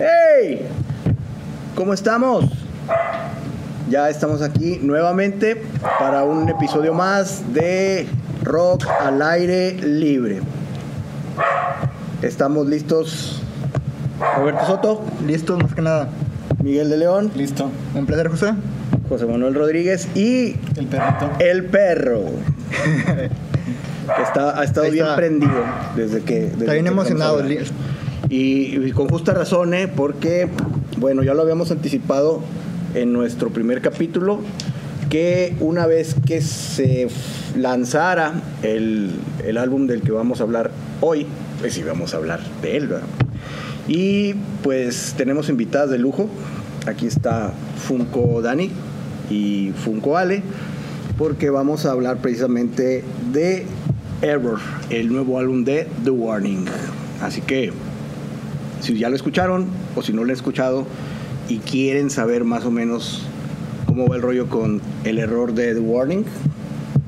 ¡Hey! ¿Cómo estamos? Ya estamos aquí nuevamente para un episodio más de Rock al aire libre. Estamos listos. Roberto Soto, Listos, más que nada. Miguel de León, Listo. Un placer, José. José Manuel Rodríguez y El perrito. el perro. está, ha estado Ahí bien está. prendido desde que. desde Está bien que emocionado. Y, con justa razón, ¿eh? porque, bueno, ya lo habíamos anticipado en nuestro primer capítulo, que una vez que se lanzara el, el álbum del que vamos a hablar hoy, pues sí, vamos a hablar de él, ¿verdad? Y pues tenemos invitadas de lujo. Aquí está Funko Dani y Funko Ale, porque vamos a hablar precisamente de Error, el nuevo álbum de The Warning. Así que si ya lo escucharon o si no lo han escuchado y quieren saber más o menos cómo va el rollo con el error de The Warning,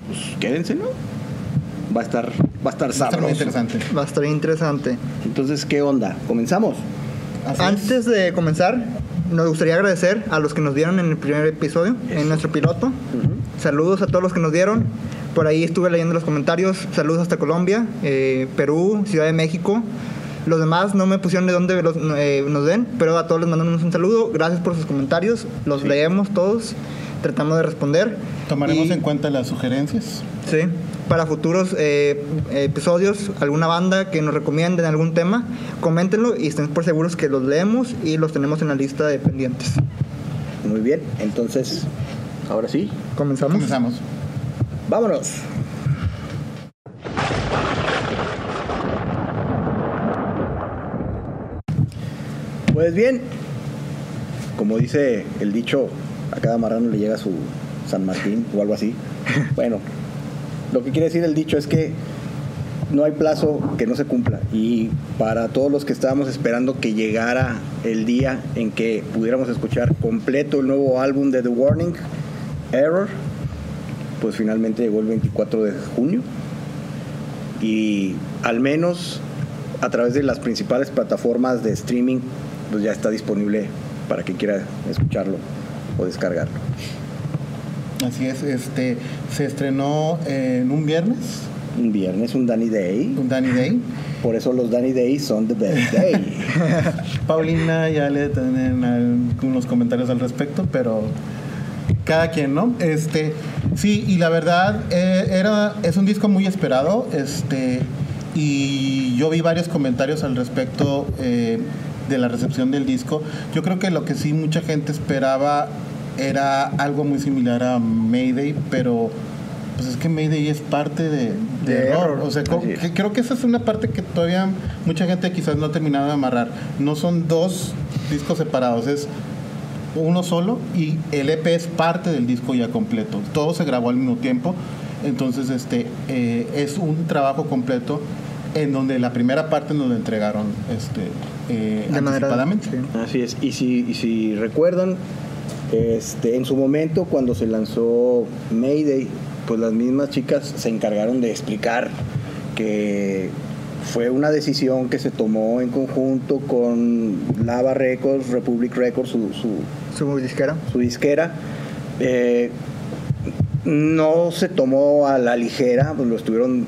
pues quédense, ¿no? Va a estar, va a estar sabroso. muy interesante. Va a estar interesante. Entonces, ¿qué onda? ¿Comenzamos? Así es. Antes de comenzar, nos gustaría agradecer a los que nos dieron en el primer episodio, Eso. en nuestro piloto. Saludos a todos los que nos dieron. Por ahí estuve leyendo los comentarios. Saludos hasta Colombia, eh, Perú, Ciudad de México. Los demás no me pusieron de dónde los- eh, nos den, pero a todos les mandamos un saludo. Gracias por sus comentarios. Los Sí. leemos todos. Tratamos de responder. Tomaremos Y- en cuenta las sugerencias. Sí, para futuros eh, episodios, alguna banda que nos recomienden algún tema, coméntenlo y estén por seguros que los leemos y los tenemos en la lista de pendientes. Muy bien, entonces, ahora sí, ¿Comenzamos? Comenzamos. vámonos. Pues bien, como dice el dicho, a cada marrano le llega su San Martín o algo así. Bueno, lo que quiere decir el dicho es que no hay plazo que no se cumpla. Y para todos los que estábamos esperando que llegara el día en que pudiéramos escuchar completo el nuevo álbum de The Warning, Error, pues finalmente llegó el 24 de junio. Y al menos a través de las principales plataformas de streaming, pues ya está disponible para quien quiera escucharlo o descargarlo. Así es. Este se estrenó en un viernes, Un viernes, un Danny Day. un Danny Day. Por eso los Danny Days son the best day. Paulina ya le tienen algunos comentarios al respecto, pero cada quien, ¿no? Este, sí, y la verdad eh, era es un disco muy esperado, este, y yo vi varios comentarios al respecto eh, de la recepción del disco. Yo creo que lo que sí mucha gente esperaba era algo muy similar a Mayday, pero pues es que Mayday es parte de, de De error. Error. O sea, es. que- creo que esa es una parte que todavía mucha gente quizás no ha terminado de amarrar. No son dos discos separados, es uno solo y el EP es parte del disco ya completo. Todo se grabó al mismo tiempo, entonces este eh, es un trabajo completo en donde la primera parte nos lo entregaron este, eh, De manera- anticipadamente. sí. Así es. Y si, y si recuerdan, este, en su momento cuando se lanzó Mayday, pues las mismas chicas se encargaron de explicar que fue una decisión que se tomó en conjunto con Lava Records, Republic Records, su, su, Su disquera. su disquera. Eh, no se tomó a la ligera, pues lo estuvieron,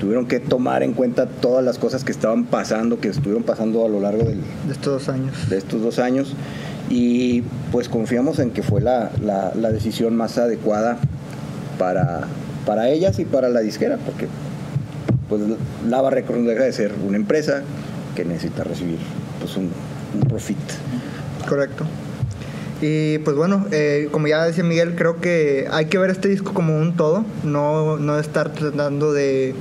tuvieron que tomar en cuenta todas las cosas que estaban pasando, que estuvieron pasando a lo largo del, de estos dos años. de estos dos años y pues confiamos en que fue la, la- la decisión más adecuada para, para ellas y para la disquera, porque pues Lava Records deja de ser una empresa que necesita recibir pues un, un profit. Correcto. Y pues bueno, eh, como ya decía Miguel, creo que hay que ver este disco como un todo, no, no estar tratando de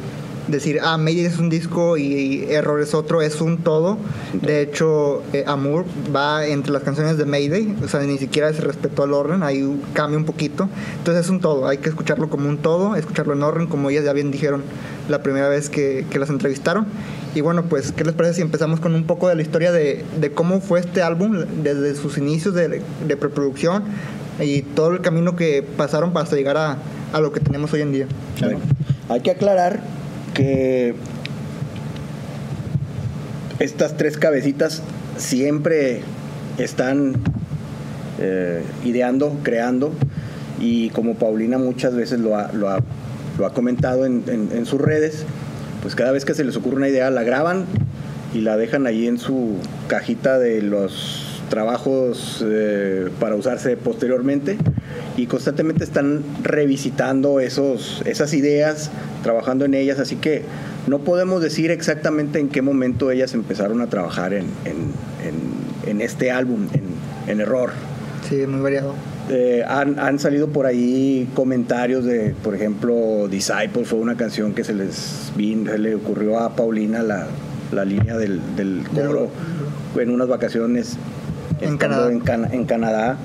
decir, ah, Mayday es un disco y, y Error es otro, es un todo. De hecho, eh, Amour va entre las canciones de Mayday, o sea, ni siquiera se respetó el orden, ahí cambia un poquito. Entonces es un todo, hay que escucharlo como un todo, escucharlo en orden, como ellas ya bien dijeron la primera vez que, que las entrevistaron. Y bueno, pues, ¿qué les parece si empezamos con un poco de la historia de, de cómo fue este álbum desde sus inicios de, de preproducción y todo el camino que pasaron para hasta llegar a, a lo que tenemos hoy en día? Hay que aclarar que estas tres cabecitas siempre están eh, ideando, creando, y como Paulina muchas veces lo ha, lo ha, lo ha comentado en, en- en sus redes, pues cada vez que se les ocurre una idea la graban y la dejan ahí en su cajita de los trabajos eh, para usarse posteriormente y constantemente están revisitando esos, esas ideas, trabajando en ellas, así que no podemos decir exactamente en qué momento ellas empezaron a trabajar en, en- en- en este álbum, en, Error. Sí, muy variado. Eh, han, han salido por ahí comentarios de, por ejemplo, Disciple fue una canción que se les vin- se le ocurrió a Paulina la, la línea del, del coro en unas vacaciones En Canadá. En, en Canadá.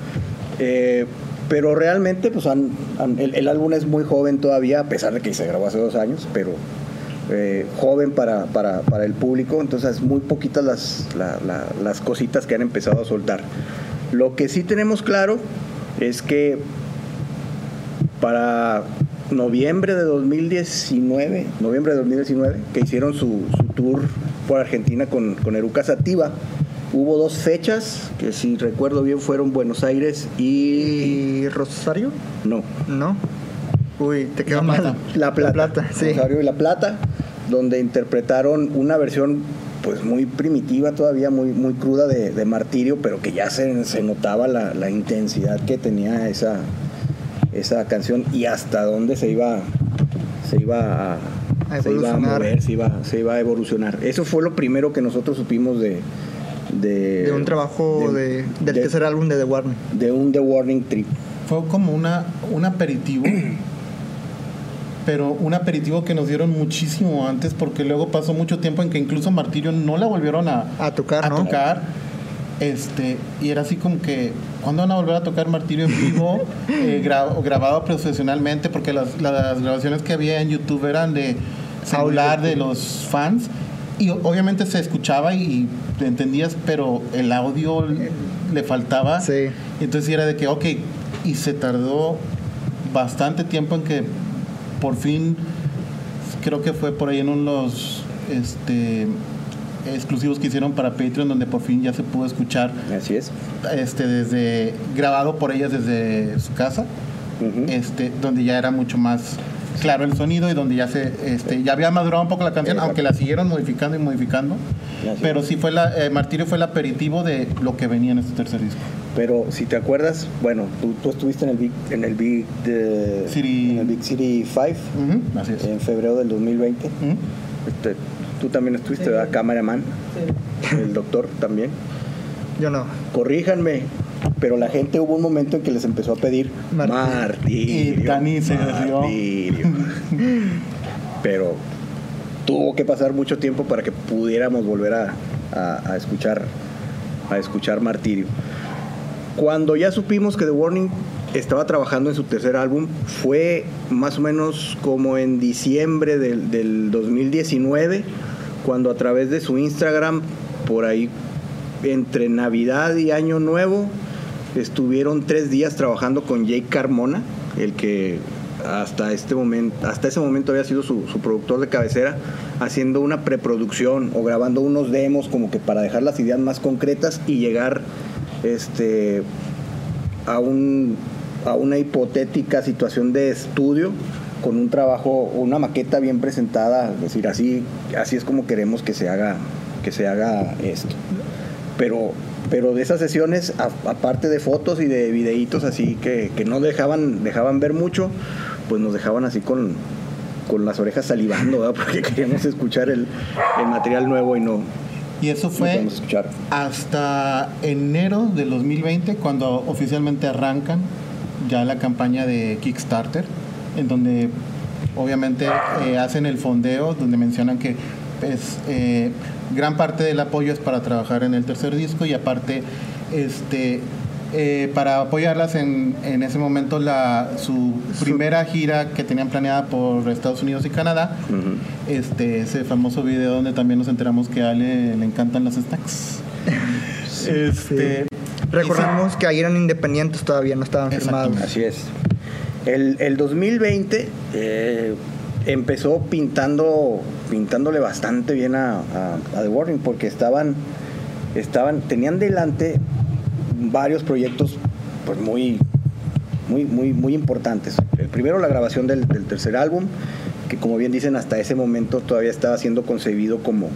Eh, pero realmente, pues han- han- el, el álbum es muy joven todavía, a pesar de que se grabó hace dos años, pero eh, joven para, para, para el público, entonces muy poquitas las, la- la- las cositas que han empezado a soltar. Lo que sí tenemos claro es que para noviembre de 2019, noviembre de 2019, que hicieron su, su tour por Argentina con, con Eruca Sativa, hubo dos fechas que si recuerdo bien fueron Buenos Aires y... ¿Y Rosario? No, No. Uy, te quedó La mal. Plata. La Plata. sí. Rosario y La Plata, donde interpretaron una versión pues muy primitiva todavía, muy, muy cruda de, de Martirio, pero que ya se, se notaba la, la intensidad que tenía esa, esa canción y hasta dónde se iba, se iba a, A se iba a mover, se iba, se iba a evolucionar. Eso fue lo primero que nosotros supimos de... De, De un trabajo de, del de- tercer álbum de The Warning. de un The Warning Trip. Fue como una, un aperitivo, pero un aperitivo que nos dieron muchísimo antes, porque luego pasó mucho tiempo en que incluso Martirio no la volvieron a, A tocar, a ¿no? tocar. Este, y era así como que, ¿cuándo van a volver a tocar Martirio en vivo? Eh, gra- grabado profesionalmente, porque las, las grabaciones que había en YouTube eran de celular de los fans. Y obviamente se escuchaba y te entendías, pero el audio le faltaba. Sí. Entonces era de que, ok, y se tardó bastante tiempo en que por fin, creo que fue por ahí en unos este, exclusivos que hicieron para Patreon, donde por fin ya se pudo escuchar Así es. este, desde, grabado por ellas desde su casa, este, donde ya era mucho más claro el sonido y donde ya se este, ya había madurado un poco la canción, Exacto. aunque la siguieron modificando y modificando. Pero sí fue la, eh, Martirio fue el aperitivo de lo que venía en este tercer disco. Pero si te acuerdas, bueno, tú, tú estuviste en el Big, en el Big, eh, City- en el Big City 5 Ujú, Así es. en febrero del 2020. Ujú. Este, tú también estuviste, ¿verdad? Cameraman, el doctor también. Yo no. Corríjanme, pero la gente hubo un momento en que les empezó a pedir Martirio. martirio. Y Dani se desvió. martirio. pero tuvo que pasar mucho tiempo para que pudiéramos volver a, a- a escuchar a escuchar martirio. Cuando ya supimos que The Warning estaba trabajando en su tercer álbum, fue más o menos como en diciembre del, del 2019, cuando a través de su Instagram, por ahí entre Navidad y Año Nuevo, estuvieron tres días trabajando con Jake Carmona, el que hasta este momento, hasta ese momento había sido su, productor de cabecera, haciendo una preproducción o grabando unos demos como que para dejar las ideas más concretas y llegar este a un a una hipotética situación de estudio con un trabajo, una maqueta bien presentada, es decir, así, así es como queremos que se haga, que se haga esto. Pero, pero de esas sesiones, aparte de fotos y de videitos así que, que no dejaban, dejaban ver mucho, pues nos dejaban así con, con las orejas salivando, ¿verdad? porque queríamos escuchar el, el material nuevo y no, Y eso fue escuchar. hasta enero del 2020, cuando oficialmente arrancan ya la campaña de Kickstarter, en donde obviamente eh, hacen el fondeo, donde mencionan que pues, eh, gran parte del apoyo es para trabajar en el tercer disco y aparte este eh, para apoyarlas en, en ese momento la, su primera gira que tenían planeada por Estados Unidos y Canadá este ese famoso video donde también nos enteramos que a Ale le encantan las snacks. este, Recordemos que ahí eran independientes todavía, no estaban firmados. Así es. El, el 2020 eh, empezó pintando, pintándole bastante bien a, The Warning porque estaban estaban, tenían delante varios proyectos pues muy, muy, muy, muy importantes. El primero, la grabación del, del tercer álbum, que como bien dicen, hasta ese momento todavía estaba siendo concebido como,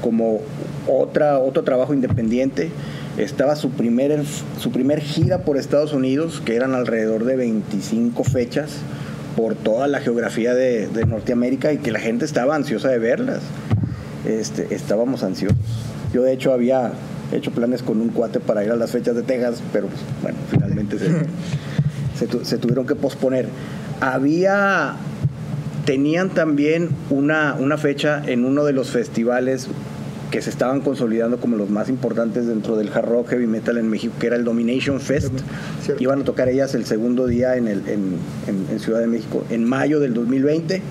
como otra, otro trabajo independiente. Estaba su primer, su primer gira por Estados Unidos, que eran alrededor de 25 fechas por toda la geografía de, de Norteamérica y que la gente estaba ansiosa de verlas. Este, estábamos ansiosos. Yo de hecho había hecho planes con un cuate para ir a las fechas de Texas, pero pues, bueno, finalmente se, se tu- se tuvieron que posponer. Había, tenían también una, una fecha en uno de los festivales que se estaban consolidando como los más importantes dentro del hard rock heavy metal en México, que era el Domination Fest. Cierto. Iban a tocar ellas el segundo día en, el, en, en- en Ciudad de México, en mayo del 2020.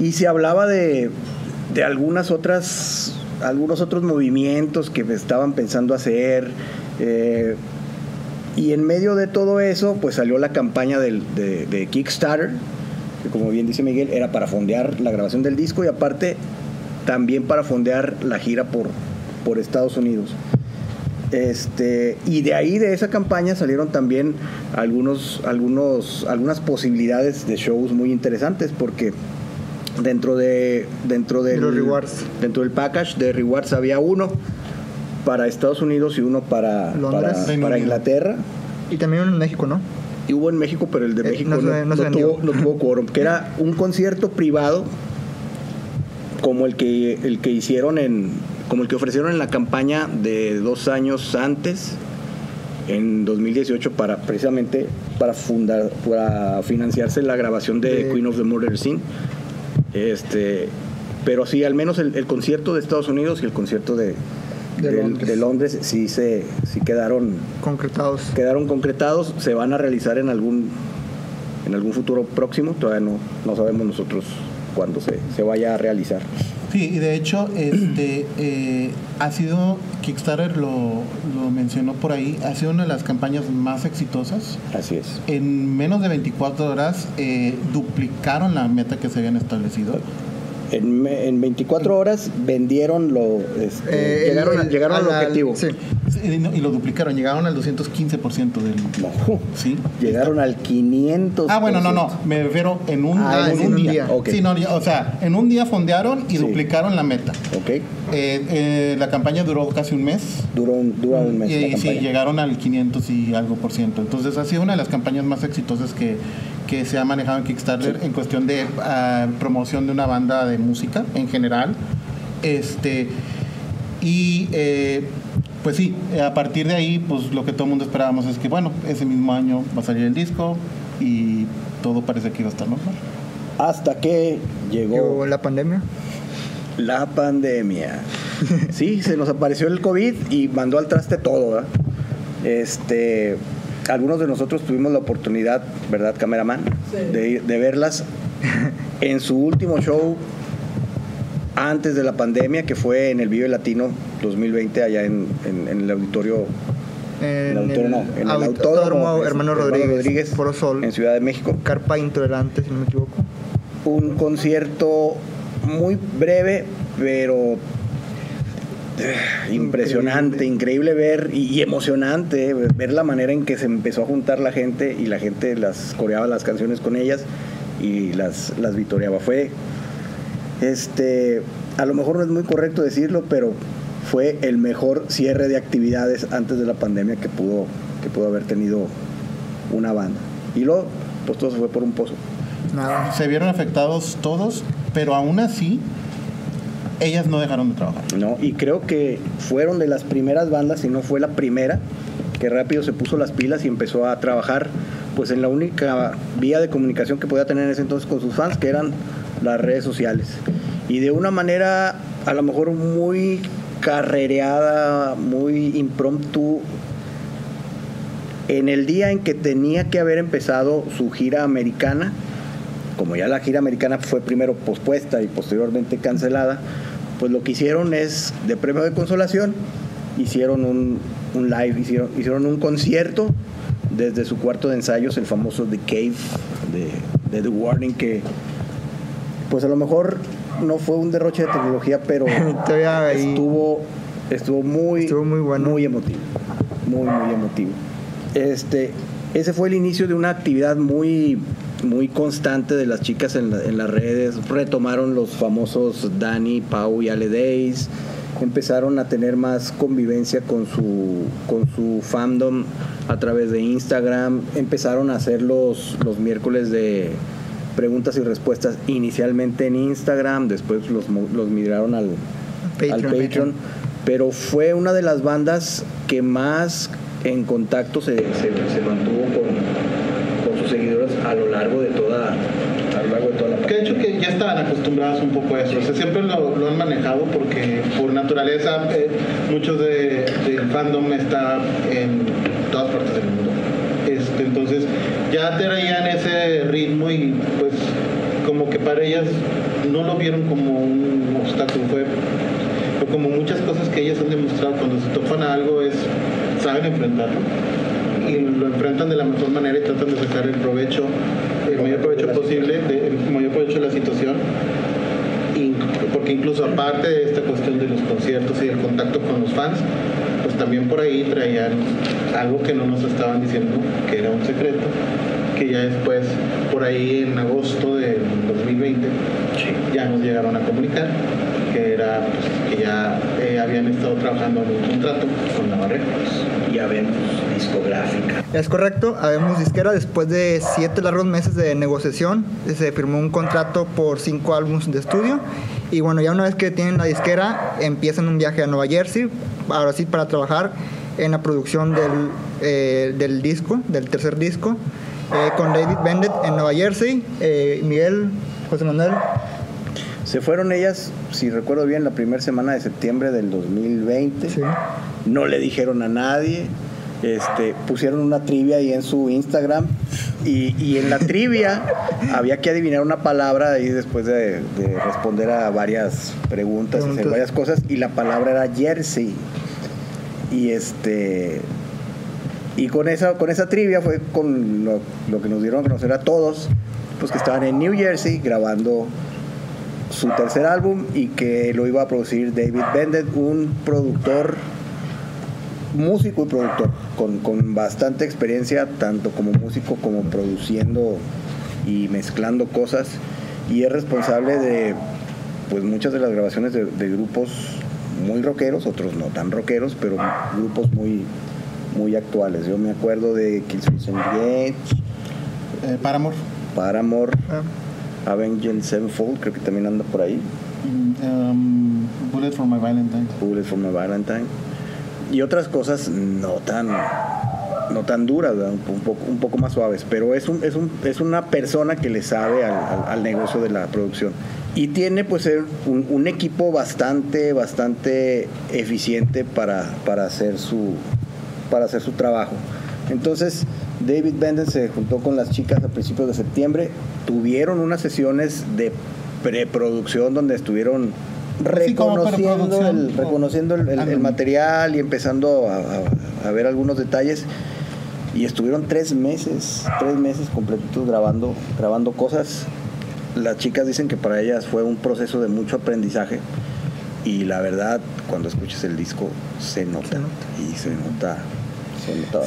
Y se hablaba de, de algunas otras, algunos otros movimientos que estaban pensando hacer. eh, y en medio de todo eso, pues salió la campaña del- de, de Kickstarter, que como bien dice Miguel, era para fondear la grabación del disco y aparte también para fondear la gira por, por Estados Unidos. Este, y de ahí, de esa campaña, salieron también algunos, algunos, algunas posibilidades de shows muy interesantes, porque dentro de dentro del Los rewards. dentro del package de rewards había uno para Estados Unidos y uno para, Londres. para, para. Inglaterra. Y también en México, ¿no? Y hubo en México, pero el de Eh, México no no, no no vendió. tuvo, no tuvo quórum, que era un concierto privado como el que, el que hicieron en, como el que ofrecieron en la campaña de dos años antes, en 2018, para precisamente para fundar, para financiarse la grabación de, De- Queen of the Murder Scene. Este, pero sí, al menos el, el concierto de Estados Unidos y el concierto de, Londres. de Londres sí se sí quedaron Concretados. quedaron concretados, se van a realizar en algún en algún futuro próximo, todavía no, no sabemos nosotros cuándo se, se vaya a realizar. Sí, y de hecho, este eh, ha sido, Kickstarter lo, lo mencionó por ahí, ha sido una de las campañas más exitosas. Así es. En menos de 24 horas eh, duplicaron la meta que se habían establecido. En, me- en 24 horas vendieron lo este, Eh, llegaron, el- llegaron al, al- objetivo. sí. Sí, Y, no- y lo duplicaron, llegaron al 215% del... No, ¿Sí? llegaron al 500. Ah, bueno, no, no, me refiero en un, Ah, en en un un día. día. Ok. Sí, no, ya- o sea, en un día fondearon y Sí. duplicaron la meta. Ok, Eh, eh, la campaña duró casi un mes. duró un, dura un mes Y, la sí, campaña. llegaron al 500 y algo por ciento. Entonces ha sido una de las campañas más exitosas que, que se ha manejado en Kickstarter en cuestión de ah, promoción de una banda de música en general. Este, y eh, pues sí, a partir de ahí, pues lo que todo el mundo esperábamos es que, bueno, ese mismo año va a salir el disco y todo parece que iba a estar normal. Hasta que llegó Llegó la pandemia. La pandemia. Sí, se nos apareció el COVID y mandó al traste todo, ¿verdad? Este, algunos de nosotros tuvimos la oportunidad, ¿verdad, cameraman? De, ir- de verlas en su último show antes de la pandemia, que fue en el Vive Latino 2020, allá en, en- en el auditorio, en el En auditorio no, en el aut- autódromo Hermano Rodríguez. Foro Sol. en Ciudad de México Carpa Intolerante, si no me equivoco. un concierto muy breve, pero impresionante, increíble ver y, y emocionante eh, ver la manera en que se empezó a juntar la gente y la gente las coreaba las canciones con ellas y las, las vitoreaba. Fue, este, a lo mejor no es muy correcto decirlo, pero fue el mejor cierre de actividades antes de la pandemia que pudo, que pudo haber tenido una banda. Y luego, pues todo se fue por un pozo. Nada. Se vieron afectados todos, pero aún así, ellas no dejaron de trabajar. ¿no? Y creo que fueron de las primeras bandas, si no fue la primera, que rápido se puso las pilas y empezó a trabajar pues en la única vía de comunicación que podía tener en ese entonces con sus fans, que eran las redes sociales. Y de una manera a lo mejor muy carrereada, muy impromptu, en el día en que tenía que haber empezado su gira americana, como ya la gira americana fue primero pospuesta y posteriormente cancelada, pues lo que hicieron es, de premio de consolación, hicieron un, un live, hicieron, hicieron un concierto desde su cuarto de ensayos, el famoso The Cave de, de The Warning, que pues a lo mejor no fue un derroche de tecnología, pero estuvo, Estuvo muy, Estuvo muy bueno. muy emotivo. Muy, muy emotivo. Este, ese fue el inicio de una actividad muy, muy constante de las chicas en, la- en las redes. Retomaron los famosos Dani, Pau y Ale Days. Empezaron a tener más convivencia con su, con su fandom a través de Instagram. Empezaron a hacer los, los miércoles de preguntas y respuestas inicialmente en Instagram, después los, los migraron al, Patreon, al Patreon, Patreon. pero fue una de las bandas que más en contacto se, se- se mantuvo con, a lo largo de toda a lo largo de toda la Que de hecho que ya estaban acostumbrados un poco a eso, o sea, siempre lo, lo han manejado porque por naturaleza eh, muchos de, del fandom está en todas partes del mundo. Este, entonces ya traían ese ritmo y pues como que para ellas no lo vieron como un obstáculo, fue fue como muchas cosas que ellas han demostrado. Cuando se topan a algo es saben enfrentarlo y lo enfrentan de la mejor manera y tratan de sacar el provecho, el mayor provecho posible, de- el mayor provecho de la situación. Y- porque incluso aparte de esta cuestión de los conciertos y del contacto con los fans, pues también por ahí traían algo que no nos estaban diciendo, que era un secreto, que ya después, por ahí en agosto del 2020, ya nos llegaron a comunicar que era pues, que ya eh, habían estado trabajando en un contrato con Records. ya vemos discográfica. Es correcto, habemos disquera después de siete largos meses de negociación, se firmó un contrato por cinco álbumes de estudio y bueno, ya una vez que tienen la disquera empiezan un viaje a Nueva Jersey, ahora sí para trabajar en la producción del, eh, del disco, del tercer disco, eh, con David Bennett en Nueva Jersey, eh, Miguel, José Manuel, Se fueron ellas, si recuerdo bien, la primera semana de septiembre del 2020. Sí. No le dijeron a nadie. Este, pusieron una trivia ahí en su Instagram y, y en la trivia había que adivinar una palabra ahí después de, de responder a varias preguntas, hacer varias cosas y la palabra era jersey y este y con esa con esa trivia fue con lo, lo que nos dieron a conocer a todos pues que estaban en New Jersey grabando su tercer álbum y que lo iba a producir David Bennett, un productor, músico y productor, con, con bastante experiencia, tanto como músico como produciendo y mezclando cosas, y es responsable de pues muchas de las grabaciones de, de grupos muy rockeros, otros no tan rockeros, pero grupos muy muy actuales. Yo me acuerdo de Killswitch Engage, Eh, Paramore. Paramore, ah, Avenged Sevenfold, creo que también anda por ahí. Um, Bullet for My Valentine. Bullet for My Valentine y otras cosas no tan no tan duras ¿verdad? un, poco, un poco más suaves pero es un, es, un, es una persona que le sabe al, al- al negocio de la producción y tiene pues un, un equipo bastante bastante eficiente para, para hacer su para hacer su trabajo entonces David Benden se juntó con las chicas a principios de septiembre tuvieron unas sesiones de preproducción donde estuvieron reconociendo el, reconociendo el, el- el Ándale. material y empezando a, a- a ver algunos detalles y estuvieron tres meses tres meses completitos grabando grabando cosas las chicas dicen que para ellas fue un proceso de mucho aprendizaje y la verdad cuando escuches el disco se nota, Se nota. y se nota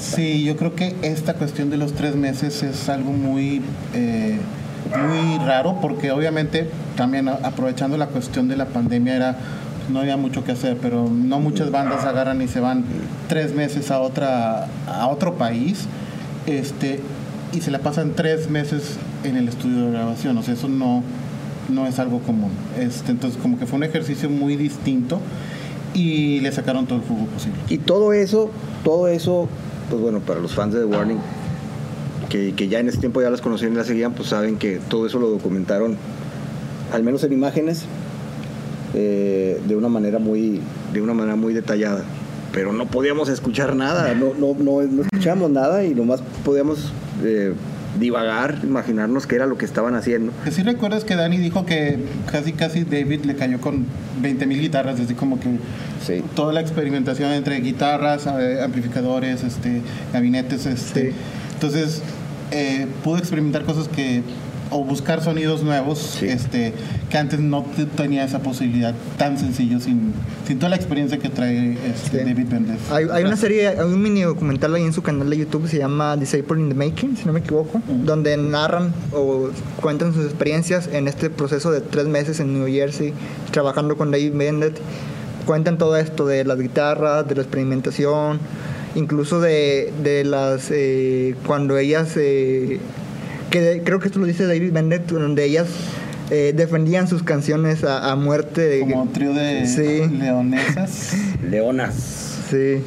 Sí, yo creo que esta cuestión de los tres meses es algo muy, eh, muy raro porque obviamente también aprovechando la cuestión de la pandemia era no había mucho que hacer, pero no muchas bandas agarran y se van tres meses a otra a otro país, este y se la pasan tres meses en el estudio de grabación, o sea eso no no es algo común. Este, entonces como que fue un ejercicio muy distinto y le sacaron todo el jugo posible. Y todo eso, todo eso, pues bueno, para los fans de The Warning, que, que ya en ese tiempo ya las conocían y las seguían, pues saben que todo eso lo documentaron, al menos en imágenes, eh, de una manera muy, de una manera muy detallada. Pero no podíamos escuchar nada, no, no, no, no escuchábamos nada y nomás podíamos eh, divagar, imaginarnos qué era lo que estaban haciendo. Sí recuerdas que Dani dijo que casi casi David le cayó con 20 mil guitarras, así como que Sí. toda la experimentación entre guitarras, eh, amplificadores, este, gabinetes, este. Sí. Entonces eh, pudo experimentar cosas que o buscar sonidos nuevos Sí. este que antes no te- tenía esa posibilidad tan sencillo sin, sin toda la experiencia que trae este, Sí. David Bendez. Hay, hay una serie, hay un mini documental ahí en su canal de YouTube que se llama Disciple in the Making, si no me equivoco, donde narran o cuentan sus experiencias en este proceso de tres meses en New Jersey, trabajando con David Bennett. Cuentan todo esto de las guitarras, de la experimentación, incluso de, de las. eh, cuando ellas. eh, que de- creo que esto lo dice David Bennett, donde ellas eh, defendían sus canciones a, a muerte. de- Como trío de Sí. leonesas. Leonas. Sí.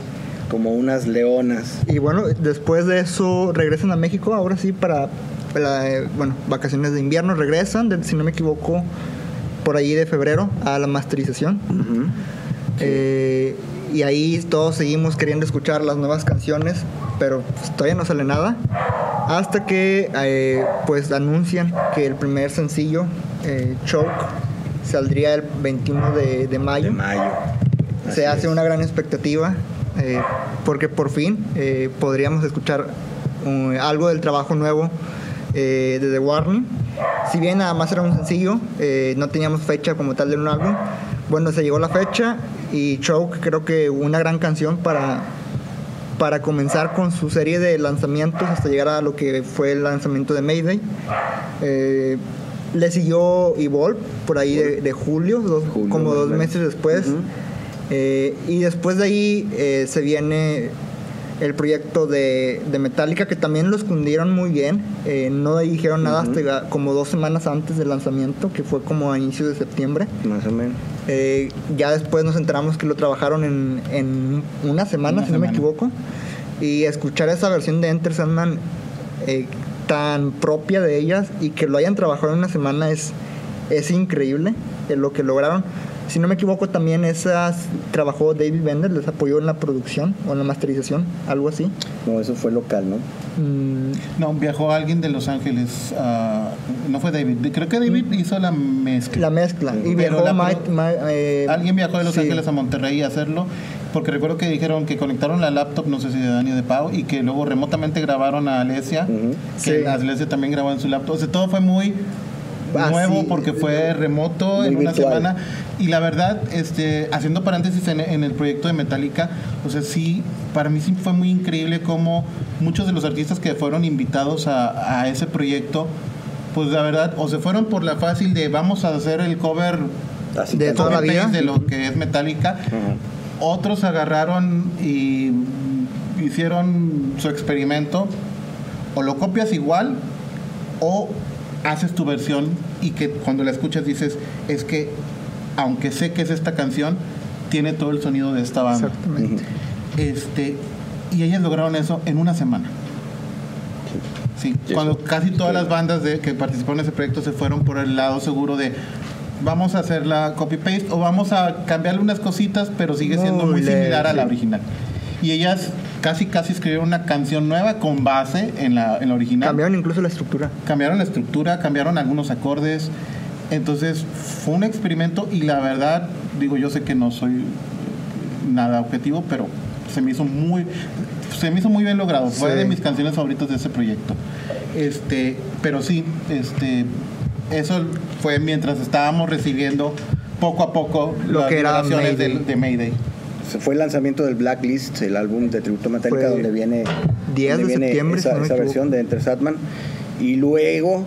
Como unas leonas. Y bueno, después de eso regresan a México, ahora sí, para, para, eh, bueno, vacaciones de invierno. Regresan, de- si no me equivoco, por ahí de febrero a la masterización. Ujú. Eh, y ahí todos seguimos queriendo escuchar las nuevas canciones, pero pues, todavía no sale nada. Hasta que eh, pues anuncian que el primer sencillo, eh, Choke, saldría el 21 de, de mayo De mayo. se hace es. una gran expectativa eh, porque por fin podríamos escuchar algo del trabajo nuevo de The Warning. Si bien nada más era un sencillo, no teníamos fecha como tal de un álbum. Bueno, se llegó la fecha y Choke creo que una gran canción para, para comenzar con su serie de lanzamientos hasta llegar a lo que fue el lanzamiento de Mayday. Eh, le siguió Evolve por ahí de, de julio, dos- Julio, como dos meses después. Eh, y después de ahí eh, se viene el proyecto de, de Metallica, que también lo escondieron muy bien. Eh, no dijeron nada hasta como dos semanas antes del lanzamiento, que fue como a inicios de septiembre. Más o menos. Eh, ya después nos enteramos que lo trabajaron en, en una semana, Una si no me equivoco. Y escuchar esa versión de Enter Sandman eh, tan propia de ellas y que lo hayan trabajado en una semana es, es increíble eh, lo que lograron. Si no me equivoco, también esas trabajó David Bender, les apoyó en la producción o en la masterización, algo así. No, eso fue local, ¿no? Mm, No, viajó alguien de Los Ángeles. ah, no fue David. Creo que David hizo la mezcla. la mezcla. Y Pero viajó la Mike- pro- Ma- eh, Alguien viajó de Los sí. Ángeles a Monterrey a hacerlo, porque recuerdo que dijeron que conectaron la laptop, no sé si de Dani o de Pau, y que luego remotamente grabaron a Alesia, que Sí. Alesia también grabó en su laptop. O sea, todo fue muy Ah, nuevo sí. porque fue remoto en una semana. Y la verdad, este, haciendo paréntesis en, en el proyecto de Metallica, o sea, sí, para mí sí fue muy increíble cómo muchos de los artistas que fueron invitados a, a ese proyecto, pues la verdad, o se fueron por la fácil de vamos a hacer el cover Así De toda la de lo que es Metallica. Otros agarraron y hicieron su experimento. O lo copias igual o haces tu versión y que cuando la escuchas dices, es que aunque sé que es esta canción, tiene todo el sonido de esta banda. Exactamente. Este, y ellas lograron eso en una semana. Sí, Sí, cuando casi todas las bandas de, que participaron en ese proyecto se fueron por el lado seguro de vamos a hacer la copy-paste o vamos a cambiarle unas cositas, pero sigue siendo Muy similar a la original. Y ellas casi casi escribieron una canción nueva con base en la, en la original. Cambiaron incluso la estructura. Cambiaron la estructura, cambiaron algunos acordes. Entonces fue un experimento y la verdad, digo, yo sé que no soy nada objetivo, pero se me hizo muy, se me hizo muy bien logrado. Fue Sí. de mis canciones favoritas de ese proyecto. Este, pero sí, este, eso fue mientras estábamos recibiendo poco a poco Lo las que era Mayday. de Mayday. Fue el lanzamiento del Blacklist, el álbum de tributo a Metallica, Fue donde viene, 10 donde de viene septiembre, esa, si no me esa equivoco. versión de Enter Satman. Y luego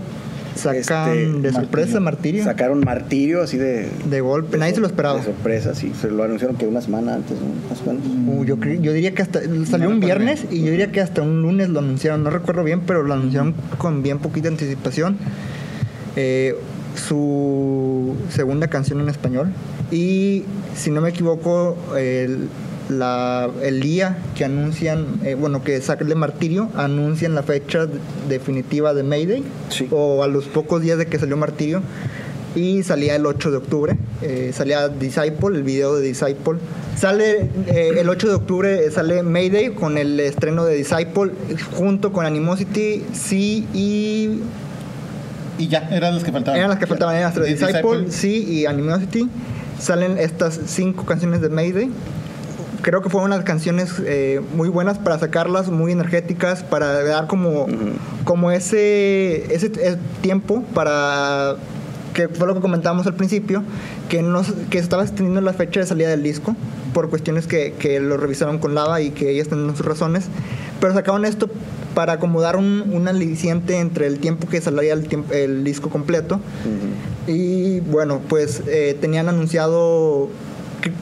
Sacan Este, de sorpresa Martirio. sacaron Martirio, así de, De golpe. Nadie se lo esperaba. de sorpresa, sí. Se lo anunciaron que una semana antes. Uh, yo, yo diría que hasta salió No un viernes bien. y yo diría que hasta un lunes lo anunciaron. No recuerdo bien, pero lo anunciaron con bien poquita anticipación. Eh, su segunda canción en español. Y si no me equivoco, el, la- el día que anuncian, eh, bueno, que sacan de Martirio, anuncian la fecha de- definitiva de Mayday. Sí. O a los pocos días de que salió Martirio. Y salía el 8 de octubre. eh, salía Disciple, el video de Disciple. Sale eh, el 8 de octubre, sale Mayday con el estreno de Disciple, junto con Animosity, sí y Y ya, eran las que faltaban. eran las que faltaban, eran las tres. Disciple. Disciple, sí y Animosity. Salen estas cinco canciones de Mayday. creo que fueron unas canciones eh, muy buenas para sacarlas, muy energéticas, para dar como, como ese, ese eh, tiempo para que fue lo que comentábamos al principio, que, no, que estaba extendiendo la fecha de salida del disco por cuestiones que, que lo revisaron con Lava y que ellas tenían sus razones, pero sacaron esto para acomodar un, un aliciente entre el tiempo que salía el, tiemp- el disco completo. Y bueno, pues eh, tenían anunciado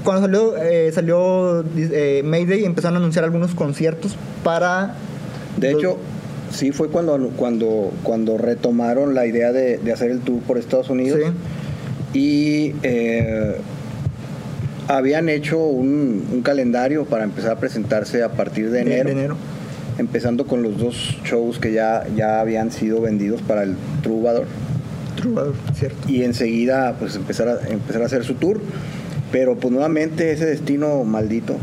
cuando salió, eh, salió eh, Mayday empezaron a anunciar algunos conciertos para... De hecho, sí fue cuando, cuando, cuando retomaron la idea de, de hacer el tour por Estados Unidos. Sí. Y eh, habían hecho un, un calendario para empezar a presentarse a partir de enero. de enero. Empezando con los dos shows que ya, ya habían sido vendidos para el Troubadour. Troubadour, cierto. Y enseguida pues empezar a, empezar a hacer su tour. Pero pues nuevamente ese destino maldito.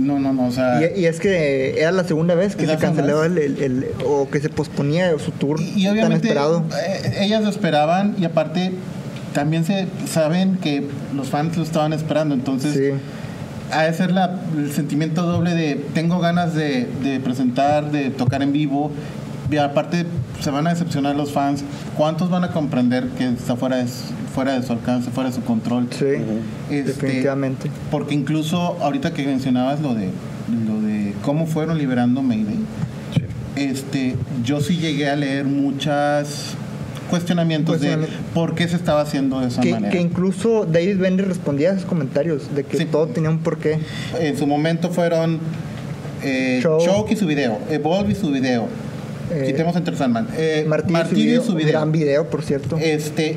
No, no, no, o sea... Y, y es que era la segunda vez que Es se cancelaba el, el- el- o que se posponía su tour Y, y tan obviamente esperado. eh, ellas lo esperaban y aparte también se saben que los fans lo estaban esperando, entonces Sí. ha de ser la- el sentimiento doble de tengo ganas de, de presentar, de tocar en vivo y aparte se van a decepcionar los fans. ¿Cuántos van a comprender que está fuera de, su- fuera de su alcance, fuera de su control? Sí, Este, definitivamente. Porque incluso ahorita que mencionabas lo de lo de cómo fueron liberando Mayday, este, yo sí llegué a leer muchas cuestionamientos de por qué se estaba haciendo de esa Que, manera. que incluso David Bendy respondía a esos comentarios de que Sí. todo tenía un porqué. En su momento fueron eh. Choke y su video, Evolve y su video. Eh, Quitemos Enter Sandman. Eh, Martín, Martirio y su video. Gran video, por cierto. Este,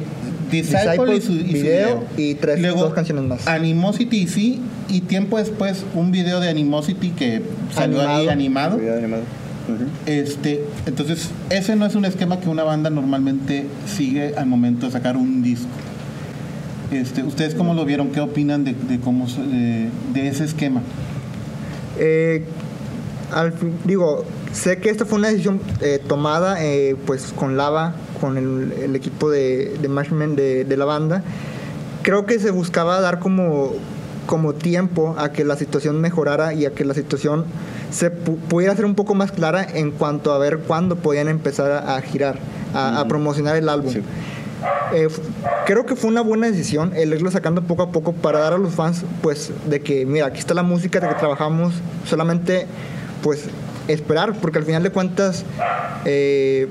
Disciple, y su, y su video y tres- Luego, dos canciones más. Animosity sí, y tiempo después un video de Animosity que salió ahí Animado. animado. Video animado. Ujú. Este, entonces, ese no es un esquema que una banda normalmente sigue al momento de sacar un disco. Este, ¿Ustedes cómo lo vieron? ¿Qué opinan de, de cómo, se- de, de ese esquema? Eh, al fin- digo, sé que esta fue una decisión eh, tomada eh, pues con Lava, con el, el equipo de, de management de, de la banda. Creo que se buscaba dar como, como tiempo a que la situación mejorara y a que la situación se pu- pudiera ser un poco más clara en cuanto a ver cuándo podían empezar a, a girar, a, a promocionar el álbum. Sí. Eh, creo que fue una buena decisión el irlo sacando poco a poco para dar a los fans, pues, de que, mira, aquí está la música de que trabajamos, solamente, pues, esperar, porque al final de cuentas, eh,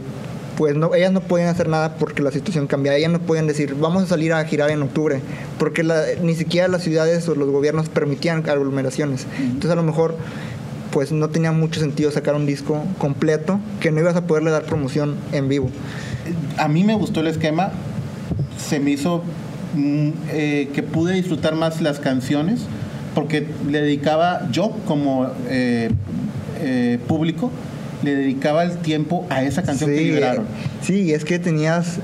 pues, no, ellas no pueden hacer nada porque la situación cambia. Ellas no pueden decir, vamos a salir a girar en octubre, porque la- ni siquiera las ciudades o los gobiernos permitían aglomeraciones. Entonces, a lo mejor, pues, no tenía mucho sentido sacar un disco completo que no ibas a poderle dar promoción en vivo. A mí me gustó el esquema, se me hizo mm, eh, que pude disfrutar más las canciones, porque le dedicaba yo como eh, eh, público, le dedicaba el tiempo a esa canción que liberaron. sí, es que tenías.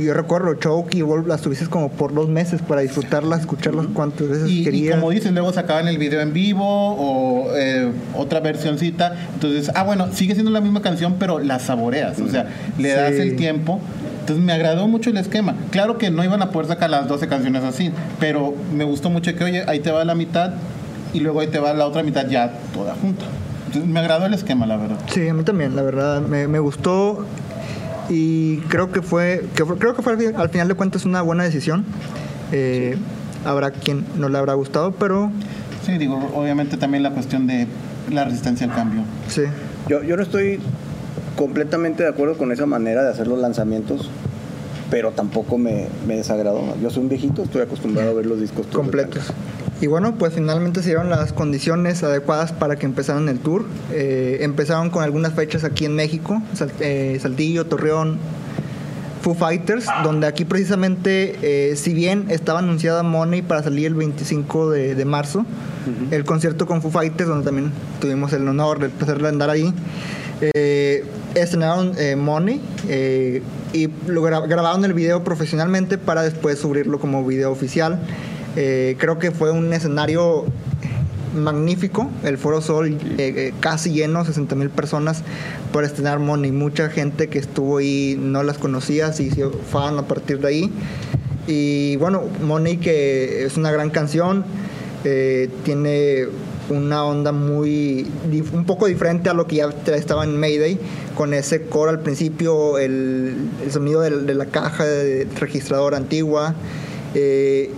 Yo recuerdo, Choke y Wolf las tuviste como por dos meses para disfrutarlas, escucharlas cuantas veces Y, como dices, luego sacaban el video en vivo o eh, otra versioncita. Entonces, ah, bueno, sigue siendo la misma canción, pero la saboreas. O sea, le das Sí. el tiempo. Entonces, me agradó mucho el esquema. Claro que no iban a poder sacar las 12 canciones así, pero me gustó mucho que, oye, ahí te va la mitad y luego ahí te va la otra mitad ya toda junta. Entonces, me agradó el esquema, la verdad. Sí, a mí también, la verdad, me, me gustó y creo que fue, que fue- creo que fue al fin- al final de cuentas una buena decisión. Eh, Habrá quien no le habrá gustado, pero Sí, digo, obviamente también la cuestión de la resistencia al cambio. sí. Yo, yo no estoy completamente de acuerdo con esa manera de hacer los lanzamientos, pero tampoco me, me desagradó. Yo soy un viejito, estoy acostumbrado a ver los discos todos completos. Y bueno, pues finalmente se dieron las condiciones adecuadas para que empezaran el tour. Eh, empezaron con algunas fechas aquí en México, Sal- eh, Saltillo, Torreón, Foo Fighters, donde aquí precisamente, eh, si bien estaba anunciada Money para salir el 25 de, de marzo, el concierto con Foo Fighters, donde también tuvimos el honor, el placer de andar ahí, eh, estrenaron Money eh, y lo gra- grabaron el video profesionalmente para después subirlo como video oficial. Eh, creo que fue un escenario magnífico, el Foro Sol eh, eh, casi lleno, 60 mil personas para estrenar Money. Mucha gente que estuvo ahí no las conocía, se hizo fan a partir de ahí. Y bueno, Money que es una gran canción. Eh, tiene una onda muy un poco diferente a lo que ya estaba en Mayday con ese coro al principio el, el sonido de, la caja de registrador antigua Eh,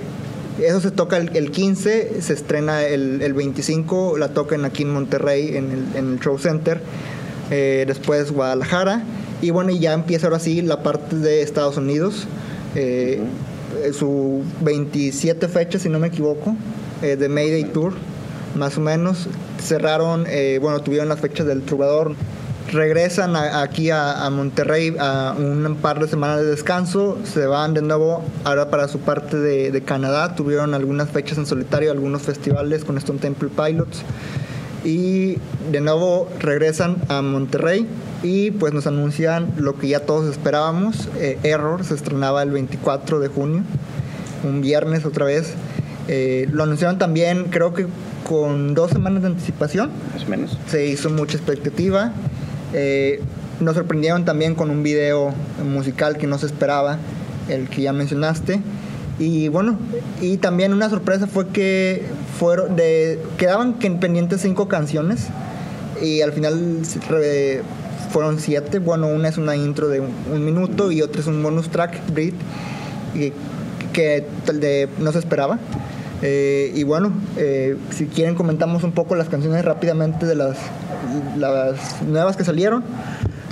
eso se toca el, el 15 se estrena el, el 25 la tocan aquí en Monterrey en el, en el Show Center Eh, después Guadalajara y bueno ya empieza ahora sí la parte de Estados Unidos Eh, eh, su 27 fecha si no me equivoco eh, de Mayday Tour más o menos. Cerraron, bueno, tuvieron las fechas del Troubadour. Regresan a- aquí a, a Monterrey a un par de semanas de descanso. Se van de nuevo ahora para su parte de, de Canadá. Tuvieron algunas fechas en solitario, algunos festivales con Stone Temple Pilots. Y de nuevo regresan a Monterrey y pues nos anuncian lo que ya todos esperábamos. eh, Error se estrenaba el 24 de junio, un viernes otra vez. Eh, lo anunciaron también, creo que con dos semanas de anticipación. Más o menos. Se hizo mucha expectativa. Eh, nos sorprendieron también con un video musical que no se esperaba, el que ya mencionaste. Y bueno, y también una sorpresa fue que fueron de, quedaban que- pendientes cinco canciones y al final fueron siete. Bueno, una es una intro de un, un minuto y otra es un bonus track, y- que tal de, no se esperaba. Eh, y bueno, eh, si quieren comentamos un poco las canciones rápidamente de las, las nuevas que salieron.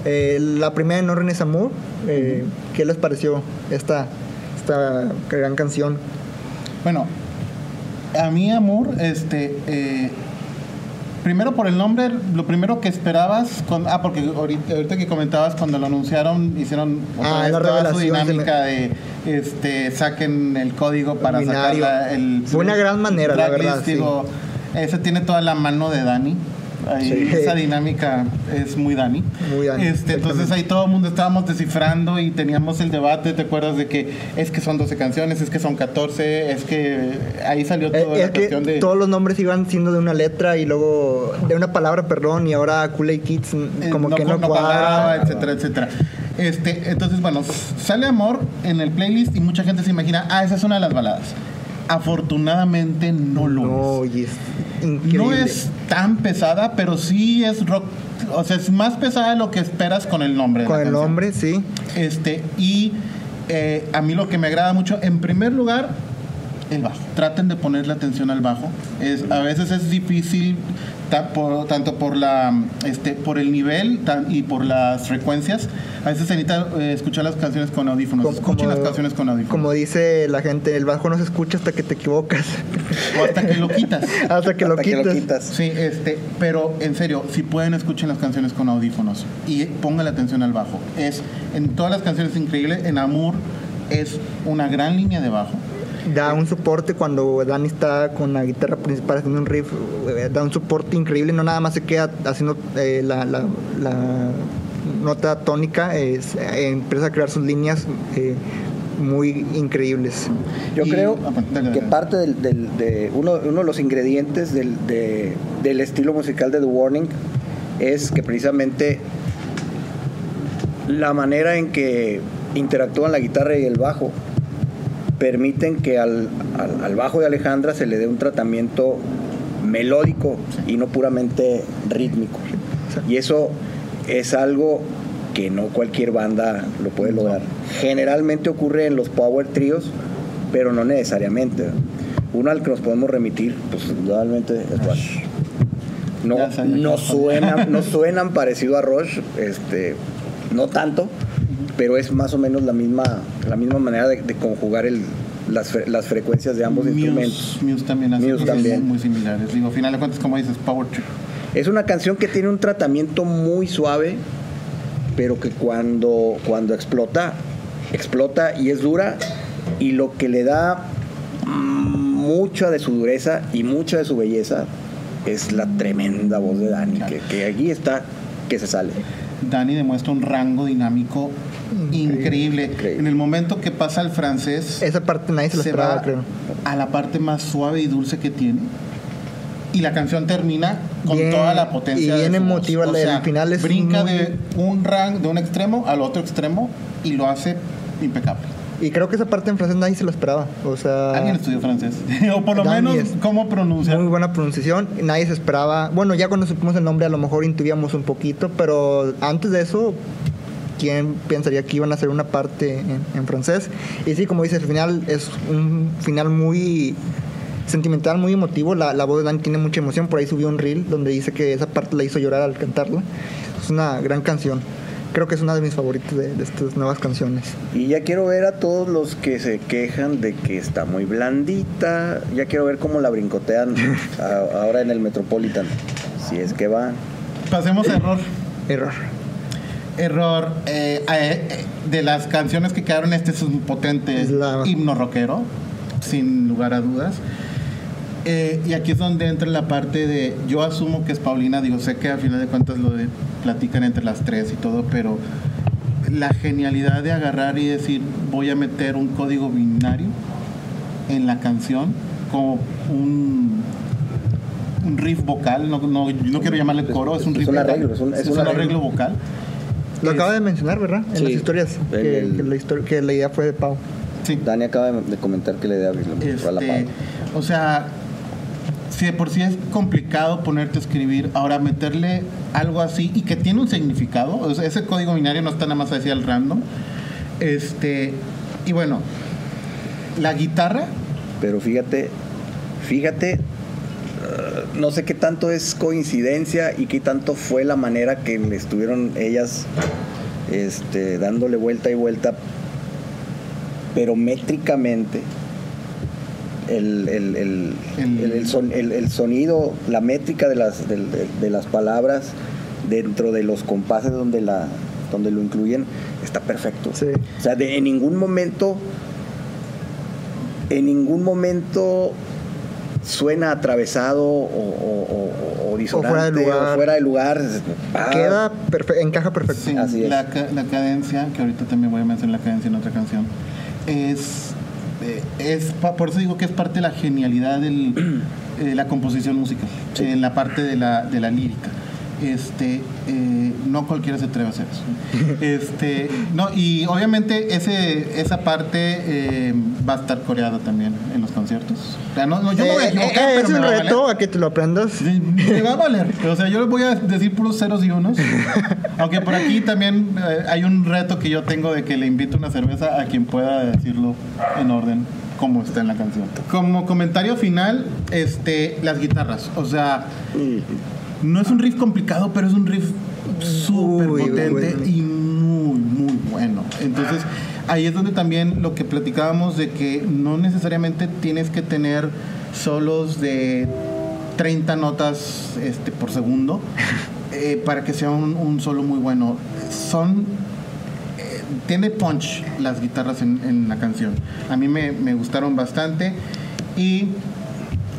Eh, la primera, No Renes Amour, eh, ¿qué les pareció esta, esta gran canción? Bueno, a mí, Amor, este. eh, primero por el nombre, lo primero que esperabas. Con, ah, porque ahorita, ahorita que comentabas, cuando lo anunciaron, hicieron Ah, la toda su dinámica de. Este, saquen el código para sacar el. Fue una gran manera, la verdad, sí. Digo, ese tiene toda la mano de Dani. Ahí, Sí. Esa dinámica es muy Dani. Muy Dani, Este, entonces ahí todo el mundo estábamos descifrando y teníamos el debate, ¿te acuerdas de que es que son 12 canciones, es que son 14, es que ahí salió Eh, toda es la cuestión de... todos los nombres iban siendo de una letra y luego de una palabra, perdón, y ahora Kool-Aid Kids mm, eh, como que no, cuadraba, cuadra. etcétera, etcétera. Este, entonces, bueno, sale Amor en el playlist y mucha gente se imagina, ah, esa es una de las baladas. Afortunadamente no lo No, es. y es increíble. No es tan pesada, pero sí es rock, o sea, es más pesada de lo que esperas con el nombre. Con el canción. nombre, sí. Este, y eh, a mí lo que me agrada mucho, en primer lugar, el bajo. Traten de ponerle atención al bajo. Es, a veces es difícil, ta- por- tanto por, la, este, por el nivel tan- y por las frecuencias. A veces se necesita eh, escuchar las canciones con audífonos. Como- Escuchen como- las canciones con audífonos. Como dice la gente, el bajo no se escucha hasta que te equivocas. o hasta que lo quitas. hasta que lo Hasta que quitas. lo quitas. Sí, este, pero en serio, si pueden escuchen las canciones con audífonos y pongan atención al bajo. Es en todas las canciones es increíble, en Amour es una gran línea de bajo. Da un soporte cuando Dani está con la guitarra principal haciendo un riff, eh, da un soporte increíble, no nada más se queda haciendo eh, la, la- la nota tónica, es- eh, empieza a crear sus líneas eh, muy increíbles. Yo Y- creo que parte del, del- de uno, uno de los ingredientes del, de- del estilo musical de The Warning es que precisamente la manera en que interactúan la guitarra y el bajo permiten que al, al- al bajo de Alejandra se le dé un tratamiento melódico y no puramente rítmico. Y eso es algo que no cualquier banda lo puede lograr. Generalmente ocurre en los power tríos, pero no necesariamente. Uno al que nos podemos remitir, pues indudablemente es Rush. No, no suenan, no suenan parecido a Rush, este, no tanto, pero es más o menos la misma, la misma manera de, de conjugar el, las, fre- las frecuencias de ambos instrumentos. Muse, también hace Muse cosas también. muy similares. Digo, al final de cuentas, como dices, Power Trip. Es una canción que tiene un tratamiento muy suave, pero que cuando, cuando explota, explota y es dura. Y lo que le da mucha de su dureza y mucha de su belleza es la tremenda voz de Dani, que, que aquí está, que se sale. Dani demuestra un rango dinámico increíble. Increíble. En el momento que pasa al francés, Esa parte nadie se se esperaba, va creo. a la parte más suave y dulce que tiene. Y la canción termina con Bien, toda la potencia. y bien emotiva, O el sea, final es brinca muy- de un rank de un extremo al otro extremo y lo hace impecable. Y creo que esa parte en francés nadie se lo esperaba. O sea, Alguien estudió francés. o por lo menos es cómo pronunciar. muy buena pronunciación. Nadie se esperaba. Bueno, ya cuando supimos el nombre a lo mejor intuíamos un poquito, pero antes de eso, ¿quién pensaría que iban a hacer una parte en, en francés? Y sí, como dices, el final es un final muy sentimental, muy emotivo. La, la voz de Dani tiene mucha emoción. Por ahí subió un reel donde dice que esa parte la hizo llorar al cantarla. Es una gran canción. Creo que es una de mis favoritas de, de estas nuevas canciones. Y ya quiero ver a todos los que se quejan de que está muy blandita. Ya quiero ver cómo la brincotean a- ahora en el Metropolitan. Si es que va. Pasemos a error. Error. Error. eh, eh, de las canciones que quedaron, este es un potente la- himno rockero, sin lugar a dudas. Eh, y aquí es donde entra la parte de, yo asumo que es Paulina, digo, sé que al final de cuentas lo de- platican entre las tres y todo, pero la genialidad de agarrar y decir, voy a meter un código binario en la canción como un, un riff vocal, no, no, no quiero llamarle coro, es un Es riff vocal. es un- es un arreglo arreglo. vocal. Lo acaba de mencionar, ¿verdad? En Sí. las historias. El- que, el- que la histori- que la idea fue de Pau. Sí. Dani acaba de de comentar que la idea fue a la Este, Pau. o sea, si de por sí es complicado ponerte a escribir, ahora meterle algo así y que tiene un significado, o sea, ese código binario no está nada más así al random. Este, y bueno, la guitarra, Pero fíjate, fíjate, eh, no sé qué tanto es coincidencia y qué tanto fue la manera que le estuvieron ellas este, dándole vuelta y vuelta, pero métricamente. El, el- el- son- el- el sonido, la métrica de las, de, de las palabras dentro de los compases donde, la, donde lo incluyen está perfecto. Sí. O sea, de, en ningún momento, en ningún momento suena atravesado o, o- o- o disonante fuera de lugar. o fuera de lugar. Ah, Queda perfe- encaja perfecto. sí, Así es. La, ca- la cadencia, que ahorita también voy a mencionar la cadencia en otra canción, es, eh, es por eso digo que es parte de la genialidad del- de la composición musical, Sí. en la parte de la, de la lírica. Este, eh, no cualquiera se atreve a hacer eso. Este, no, y obviamente ese, esa parte eh, va a estar coreada también en los conciertos. O sea, no, no, yo me voy a Eh, equivocar, eh, pero es me un va a valer. reto a que te lo aprendas. Me va a valer. O sea, yo les voy a decir puros ceros y unos. Aunque por aquí también eh, hay un reto que yo tengo de que le invito una cerveza a quien pueda decirlo en orden como está en la canción. Como comentario final, este, las guitarras. O sea, no es un riff complicado, pero es un riff súper potente bueno. y muy, muy bueno. Entonces, ahí es donde también lo que platicábamos de que no necesariamente tienes que tener solos de 30 notas este, por segundo eh, para que sea un, un solo muy bueno. Son. eh, tiene punch las guitarras en, en la canción. A mí me, me gustaron bastante y.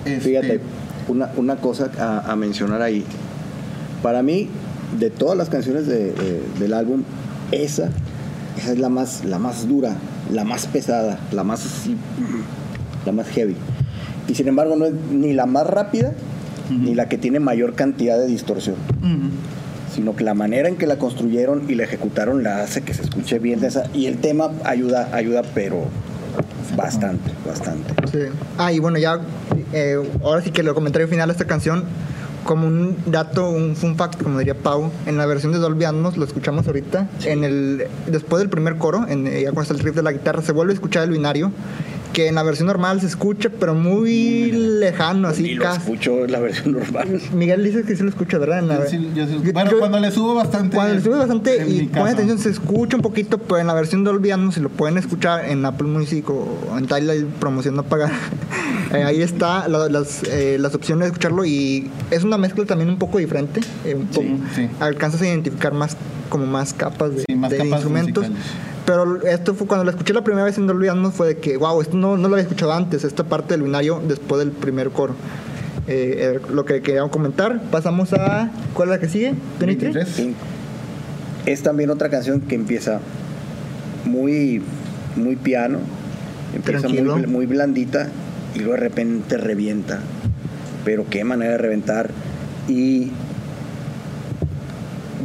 este, Fíjate, una, una cosa a, a mencionar ahí. Para mí, de todas las canciones de- de- del álbum, esa, esa es la más, la más dura, la más pesada, la más así, la más heavy. Y sin embargo, no es ni la más rápida, ni la que tiene mayor cantidad de distorsión. Sino que la manera en que la construyeron y la ejecutaron la hace que se escuche bien esa. Y el tema ayuda, ayuda, pero bastante, bastante. Sí. Ah, y bueno, ya, eh, ahora sí que el comentario final de esta canción, como un dato, un fun fact, como diría Pau, en la versión de Dolby Atmos, lo escuchamos ahorita, en el, después del primer coro, en, eh, ya cuando está el riff de la guitarra, se vuelve a escuchar el binario, que en la versión normal se escucha, pero muy lejano, y así lo casi. escucho en la versión normal. Miguel dice que sí lo escucha, ¿verdad? En la- Yo sí- yo sí- Yo- bueno, yo- cuando le subo bastante. Cuando le sube bastante y pone atención se escucha un poquito, pero en la versión de Olvidando, si lo pueden escuchar en Apple Music o en Tidal, promoción no paga. Eh, ahí está la- las, eh, las opciones de escucharlo y es una mezcla también un poco diferente. eh, un Sí, poco- sí. Alcanzas a identificar más como más capas de, Sí, más de capas instrumentos. musicales. Pero esto fue cuando lo escuché la primera vez en Dolby Atmos fue de que, wow, esto no, no lo había escuchado antes, esta parte del binario después del primer coro. Eh, eh, lo que quería comentar, pasamos a... ¿Cuál es la que sigue? 23. 23. Sí. Es también otra canción que empieza muy, muy piano, empieza muy, muy blandita y luego de repente revienta. Pero qué manera de reventar. Y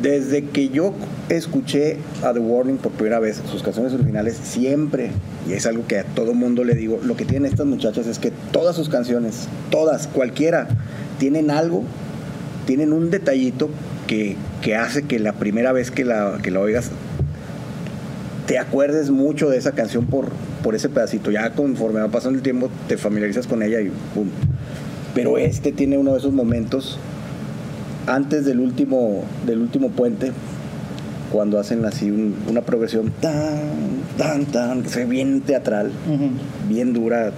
Desde que yo escuché a The Warning por primera vez, sus canciones originales, siempre, y es algo que a todo mundo le digo, lo que tienen estas muchachas es que todas sus canciones, todas, cualquiera, tienen algo, tienen un detallito que, que hace que la primera vez que la, que la oigas te acuerdes mucho de esa canción por, por ese pedacito. Ya conforme va pasando el tiempo, te familiarizas con ella y pum. Pero este tiene uno de esos momentos antes del último, del último puente, cuando hacen así un- una progresión tan, tan, tan, que se ve bien teatral, bien dura.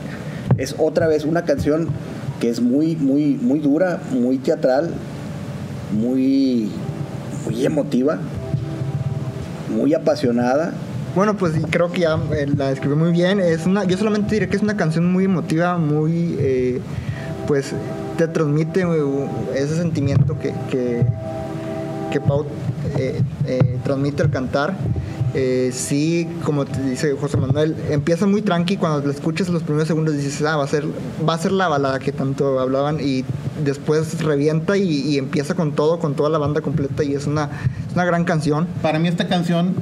Es otra vez una canción que es muy, muy, muy dura, muy teatral, muy, muy emotiva, muy apasionada. Bueno, pues creo que ya eh, la describió muy bien. Es una, yo solamente diré que es una canción muy emotiva, muy, eh, pues te transmite eh, ese sentimiento que, que, Pau eh, transmite al cantar. Eh, sí, como te dice José Manuel, empieza muy tranqui. Cuando la escuchas los primeros segundos dices, ah, va a ser, va a ser la balada que tanto hablaban y después revienta y, y empieza con todo, con toda la banda completa y es una, es una gran canción. Para mí esta canción,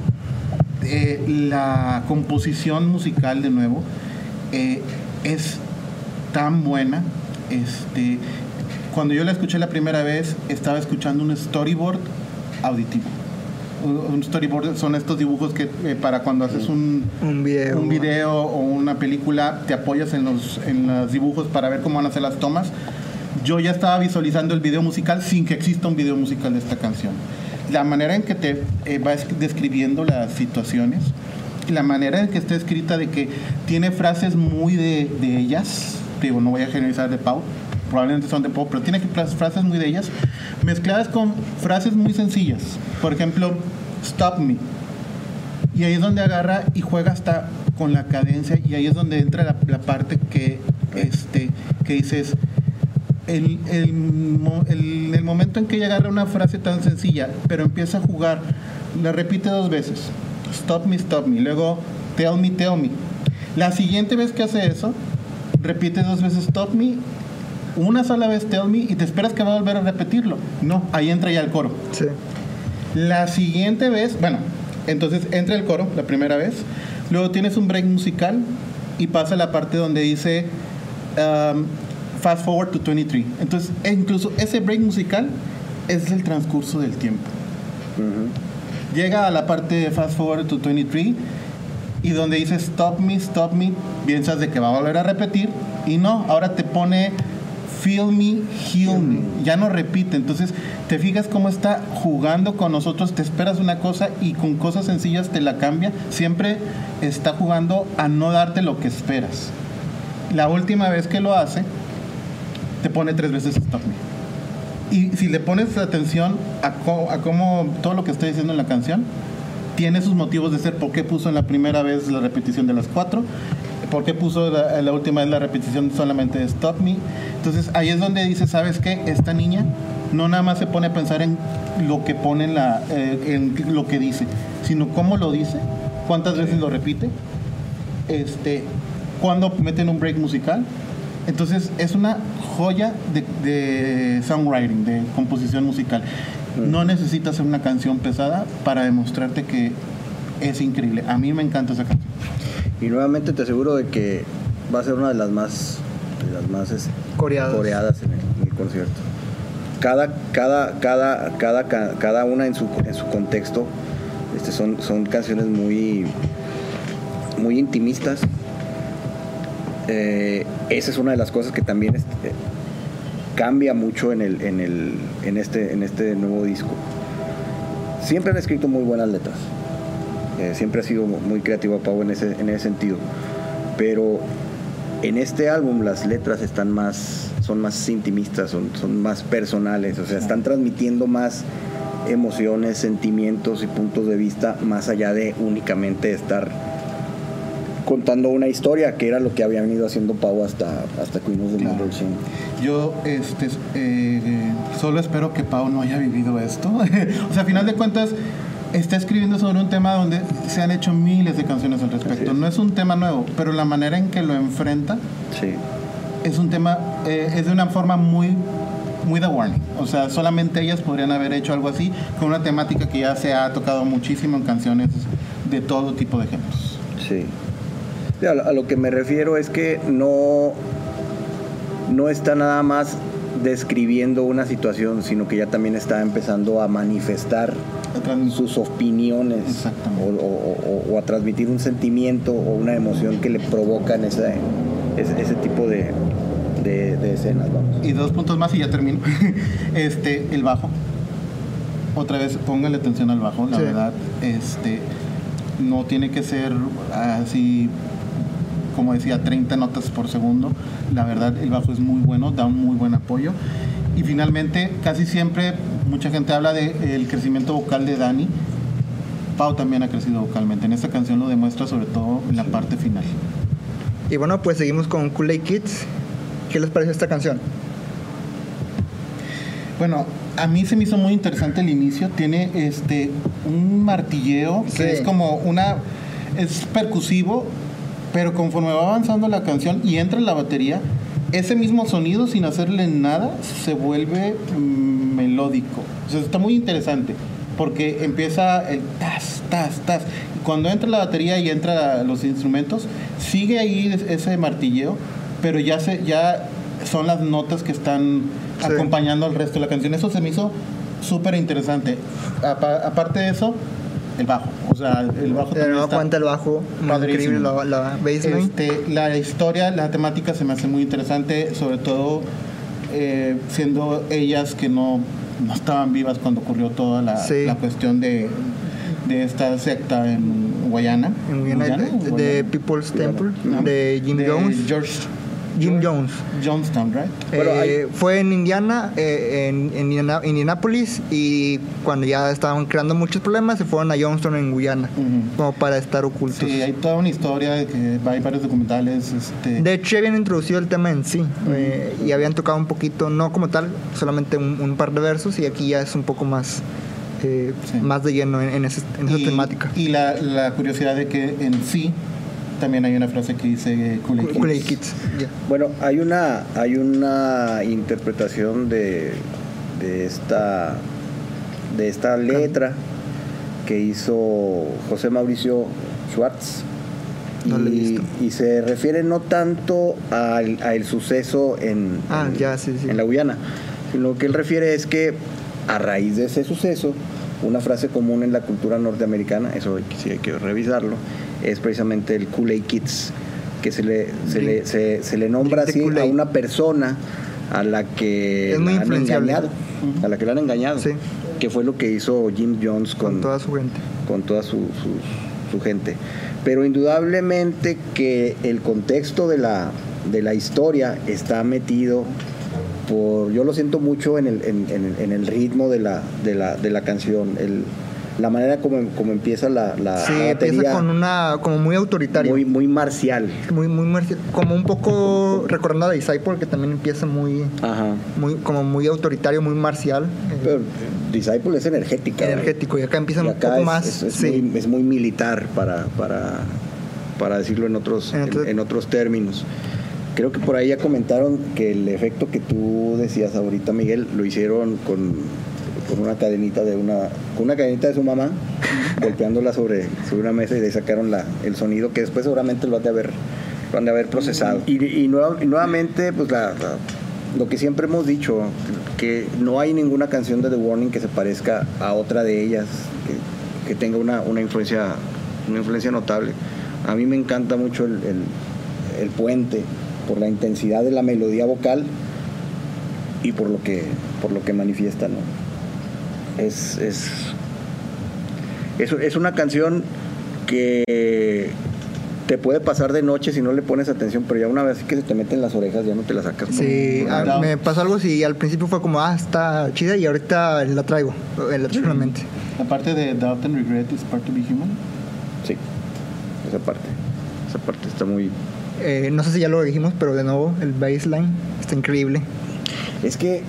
eh, la composición musical de nuevo, eh, es tan buena. Este, cuando yo la escuché la primera vez, estaba escuchando un storyboard auditivo. Un storyboard son estos dibujos que eh, para cuando haces un, Un video. un video o una película, te apoyas en los, en los dibujos para ver cómo van a ser las tomas. Yo ya estaba visualizando el video musical sin que exista un video musical de esta canción. La manera en que te eh, va es- describiendo las situaciones, la manera en que está escrita de que tiene frases muy de, ellas, digo, no voy a generalizar de Pau, probablemente son de Pau, pero tiene fra- frases muy de ellas, mezcladas con frases muy sencillas. Por ejemplo, stop me. Y ahí es donde agarra y juega hasta con la cadencia y ahí es donde entra la, la parte que, este, que dices, el, el, el momento en que ella agarra una frase tan sencilla, pero empieza a jugar, la repite dos veces, stop me, stop me, luego tell me, tell me. La siguiente vez que hace eso, repite dos veces stop me, una sola vez tell me y te esperas que va a volver a repetirlo. No, ahí entra ya el coro. Sí. La siguiente vez, bueno, entonces entra el coro la primera vez, luego tienes un break musical y pasa la parte donde dice um, fast forward to 23. Entonces, e incluso ese break musical es el transcurso del tiempo. Llega a la parte de fast forward to 23 y donde dice stop me, stop me, piensas de que va a volver a repetir y no, ahora te pone feel me, heal me, ya no repite, entonces te fijas cómo está jugando con nosotros, te esperas una cosa y con cosas sencillas te la cambia, siempre está jugando a no darte lo que esperas. La última vez que lo hace, te pone tres veces stop me. Y si le pones atención a, co- a cómo todo lo que está diciendo en la canción, tiene sus motivos de ser. ¿Por qué puso en la primera vez la repetición de las cuatro? ¿Por qué puso la, la última vez la repetición solamente de Stop Me? Entonces ahí es donde dice, ¿sabes qué? Esta niña no nada más se pone a pensar en lo que pone en, la, eh, en lo que dice, sino cómo lo dice, cuántas veces lo repite, este, cuándo meten un break musical. Entonces es una joya de, de songwriting, de composición musical. No necesitas hacer una canción pesada para demostrarte que es increíble. A mí me encanta esa canción. Y nuevamente te aseguro de que va a ser una de las más, de las más este, Coreadas. coreadas en el, en el concierto. Cada, cada, cada, cada, ca- cada una en su, en su contexto este, son, son canciones muy, muy intimistas. Eh, esa es una de las cosas que también este, cambia mucho en, el, en, el, en, este, en este nuevo disco. Siempre han escrito muy buenas letras. Eh, siempre ha sido muy creativo Pau en ese, en ese sentido. Pero en este álbum las letras están más, son más intimistas, son, son más personales, o sea, están transmitiendo más emociones, sentimientos y puntos de vista más allá de únicamente estar contando una historia, que era lo que había venido haciendo Pau hasta, hasta Queen of the Claro. Chain. Yo este, eh, solo espero que Pau no haya vivido esto. o sea, a final de cuentas, está escribiendo sobre un tema donde se han hecho miles de canciones al respecto. es. No es un tema nuevo, pero la manera en que lo enfrenta Sí. es un tema, eh, es de una forma muy muy de Warning. O sea, solamente ellas podrían haber hecho algo así con una temática que ya se ha tocado muchísimo en canciones de todo tipo de géneros. Sí. Sí, A lo, a lo que me refiero es que no, no está nada más describiendo una situación, sino que ya también está empezando a manifestar sus opiniones o, o- o- o a transmitir un sentimiento o una emoción que le provocan ese, ese, ese tipo de, de- de escenas. Vamos. Y dos puntos más y ya termino. Este, el bajo. Otra vez, póngale atención al bajo, la Sí. verdad. Este, no tiene que ser así, como decía, 30 notas por segundo. La verdad, el bajo es muy bueno, da un muy buen apoyo. Y finalmente, casi siempre, mucha gente habla del crecimiento vocal de Dani. Pau también ha crecido vocalmente. En esta canción lo demuestra sobre todo en la parte final. Y bueno, pues seguimos con Kool-Aid Kids. ¿Qué les parece esta canción? Bueno, a mí se me hizo muy interesante el inicio. Tiene este un martilleo que Sí. es como una es percusivo, pero conforme va avanzando la canción y entra la batería, ese mismo sonido sin hacerle nada se vuelve mm, melódico. O sea, está muy interesante porque empieza el tas tas tas. Y Cuando entra la batería y entra los instrumentos, sigue ahí es- ese martilleo, pero ya se ya son las notas que están Sí. acompañando al resto de la canción. Eso se me hizo súper interesante. Apa- aparte de eso, el bajo. O sea, el bajo cuenta el bajo, increíble la, la. Este, la historia, la temática se me hace muy interesante, sobre todo eh, siendo ellas que no, no estaban vivas cuando ocurrió toda la, Sí. la cuestión de, de esta secta en Guayana. En Guyana, ¿Guyana de? People's. Temple, de Jim De Jones. George, Jim George- Jones. Jonestown, right? Eh, fue en Indiana, eh, en, en Indiana- Indianapolis, y cuando ya estaban creando muchos problemas, se fueron a Johnston en Guyana, Ujú. como para estar ocultos. Sí, hay toda una historia de que hay varios documentales. Este, De hecho, habían introducido el tema en sí, eh, y habían tocado un poquito, no como tal, solamente un, un par de versos, y aquí ya es un poco más, eh, Sí. más de lleno en, en ese- en esa y, temática. Y la, la curiosidad de que en sí también hay una frase que dice Kool-Aid Kids. Kids, ya. Bueno, hay una, hay una interpretación de, de esta de esta letra que hizo José Mauricio Schwartz. No lo y, y se refiere no tanto al, al suceso en, Ah, en- ya, sí, sí. en la Guyana, sino que él refiere es que a raíz de ese suceso, una frase común en la cultura norteamericana, eso sí hay que revisarlo, es precisamente el Kool-Aid Kids, que se le, se le, se, se le nombra Drink así a una persona a la que la han engañado, a la que la han engañado, Sí. que fue lo que hizo Jim Jones con con, toda su gente. con toda su, su- su gente. Pero indudablemente que el contexto de la, de la historia está metido por, yo lo siento mucho en el, en, en- en el ritmo de la, de la, de la canción, el, la manera como, como empieza la, la, Sí, la empieza con una, como muy autoritario. muy, muy marcial. muy, muy marci- como un poco recordando a Disciple que también empieza muy, Ajá. muy como muy autoritario, muy marcial, Pero Disciple es energética. energético y acá empieza Y un poco es, más, es- es sí, muy, es muy militar para, para, para decirlo en otros, En en otros términos. Creo que por ahí ya comentaron que el efecto que tú decías ahorita, Miguel, lo hicieron con, con una cadenita de una, con una cadenita de su mamá, golpeándola sobre, sobre una mesa y de ahí sacaron la, el sonido que después seguramente lo han de haber, lo han de haber procesado. Y, y nueva- y nuevamente, pues la, la- lo que siempre hemos dicho, que no hay ninguna canción de The Warning que se parezca a otra de ellas, que, que tenga una, una influencia, una influencia notable. A mí me encanta mucho el, el- el puente, por la intensidad de la melodía vocal y por lo que, por lo que manifiesta, ¿no? Es, es, es, es una canción que te puede pasar de noche si no le pones atención, pero ya una vez que se te mete en las orejas ya no te la sacas. Sí, me pasó algo así, al principio fue como, ah, está chida y ahorita la traigo, eh, la traigo en la mente. Aparte de Doubt and Regret is Part to Be Human. Sí, esa parte. Esa parte está muy... Eh, no sé si ya lo dijimos, pero de nuevo, el baseline está increíble. Es que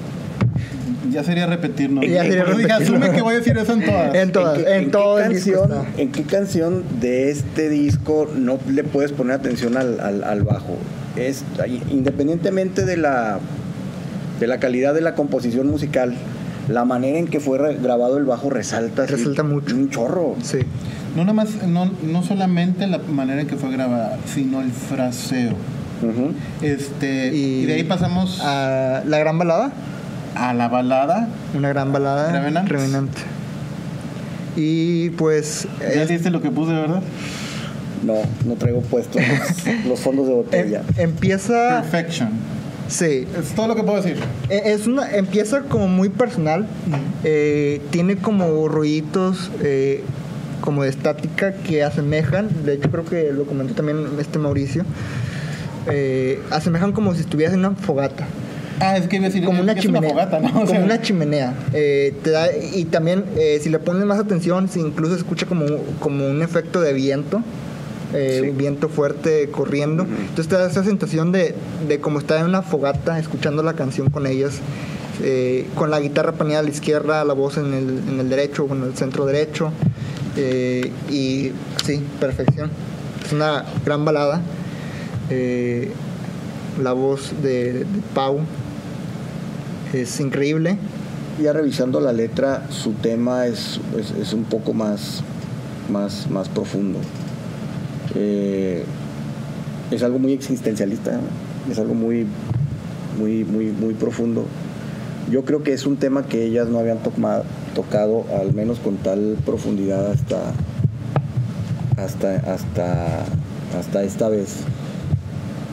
Ya sería repetirnos. Ya sería repetirnos. asume que voy a decir eso en todas. En todas, ¿En qué, en, en todo qué canción. ¿En qué canción de este disco no le puedes poner atención al, al- al bajo? Es, independientemente de la de la calidad de la composición musical, la manera en que fue grabado el bajo resalta. así Resalta mucho. Un chorro. Sí. No nada más, no, no solamente la manera en que fue grabada, sino el fraseo. Ujú. Este, y, de ahí pasamos a la gran balada. La balada. Una gran balada. Revenant. Revenant. Y pues. ¿Ya es- viste lo que puse, verdad? No, no traigo puestos los, los fondos de em- botella. empieza. Perfection. Sí. Es todo lo que puedo decir. E- Es una, empieza como muy personal. eh, tiene como ruiditos eh, como de estática que asemejan. De hecho, creo que lo comentó también este Mauricio. eh, asemejan como si estuvieras en una fogata. Ah, es que iba a decir como una es chimenea. fogata, ¿no? O como sea, una chimenea. Eh, te da- y también, eh, si le pones más atención, se incluso escucha como, como un efecto de viento. eh, Sí. Un viento fuerte corriendo. Entonces te da esa sensación de, de como estar en una fogata, escuchando la canción con ellas. eh, con la guitarra paneada a la izquierda, la voz en el, en el derecho o en el centro derecho. eh, y sí, perfección. Es una gran balada. Eh, la voz de, de Pau es increíble. Ya revisando la letra, su tema es, es, un poco más, más, más profundo. Eh, es algo muy existencialista, es algo muy, muy, muy, muy profundo. Yo creo que es un tema que ellas no habían tocma- tocado, al menos con tal profundidad hasta, hasta, hasta, hasta esta vez.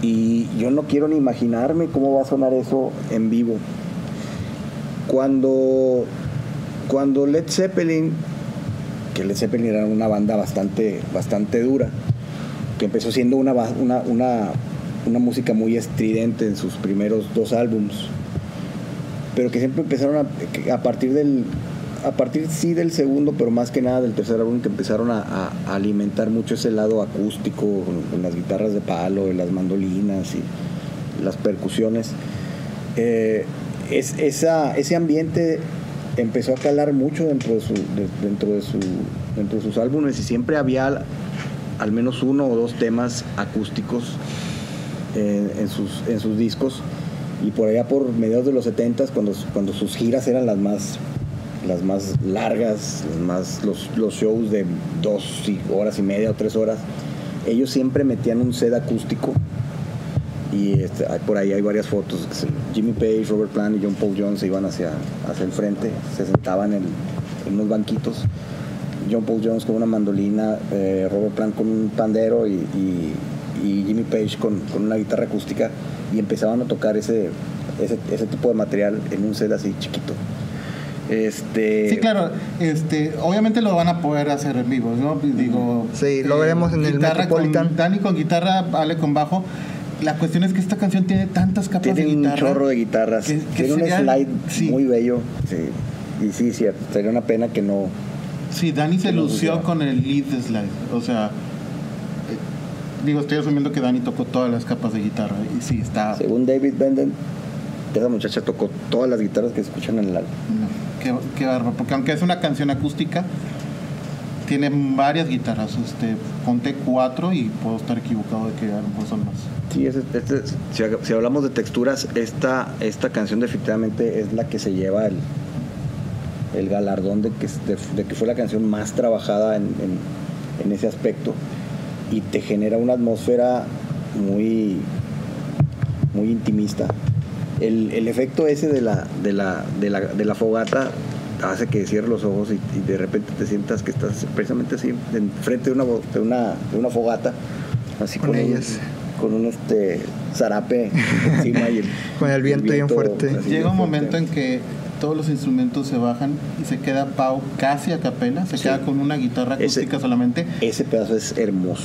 Y yo no quiero ni imaginarme cómo va a sonar eso en vivo. Cuando, cuando Led Zeppelin, que Led Zeppelin era una banda bastante, bastante dura, que empezó siendo una, una, una, música muy estridente en sus primeros dos álbums, pero que siempre empezaron a, a partir del a partir sí del segundo, pero más que nada del tercer álbum que empezaron a, alimentar mucho ese lado acústico con, las guitarras de palo las mandolinas y las percusiones. Eh, es, esa, ese ambiente empezó a calar mucho dentro de, su, de- dentro, de su, dentro de sus álbumes y siempre había al, menos uno o dos temas acústicos en, en sus, en sus discos. Y por allá por mediados de los 70 cuando, cuando sus giras eran las más las más largas, las más, los, los shows de dos horas y media o tres horas, ellos siempre metían un set acústico y este, hay- por ahí hay varias fotos. Jimmy Page, Robert Plant y John Paul Jones se iban hacia, hacia el frente, se sentaban en, en unos banquitos. John Paul Jones con una mandolina, eh, Robert Plant con un pandero y, y- y Jimmy Page con, con una guitarra acústica y empezaban a tocar ese, ese, ese tipo de material en un set así chiquito. Este, Sí, claro. Este, obviamente lo van a poder hacer en vivo, ¿no? Digo. Sí, lo veremos en el Metropolitan. Con, Dani con guitarra, Ale con bajo. La cuestión es que esta canción tiene tantas capas Tiene de un guitarra. chorro de guitarras. que- que Tiene un slide sí. muy bello. Sí. Y sí, cierto. Sería una pena que no. Sí, Dani se no lució con el lead slide. O sea, eh, digo, estoy asumiendo que Dani tocó todas las capas de guitarra. Y sí, está. Según David Benden, esa muchacha tocó todas las guitarras que se escuchan en el álbum. No, qué, qué bárbaro. Porque aunque es una canción acústica, tiene varias guitarras. Este, ponte cuatro y puedo estar equivocado de que a lo mejor más. Sí, ese- este- si, ha- si hablamos de texturas, esta, esta canción definitivamente es la que se lleva el, el galardón de que, es- de, que fue la canción más trabajada en, en- ese aspecto y te genera una atmósfera muy, muy intimista. El, el efecto ese de, la, de, la, de la fogata hace que cierres los ojos y, y de repente te sientas que estás precisamente así, enfrente de una, bo- de una, de una fogata, así Con con, un- ellas. con un este zarape encima y el, Con el viento bien fuerte. así Llega bien un momento fuerte. en que todos los instrumentos se bajan y se queda Pau casi a capela, se Sí. queda con una guitarra Ese- acústica solamente. Ese pedazo es hermoso.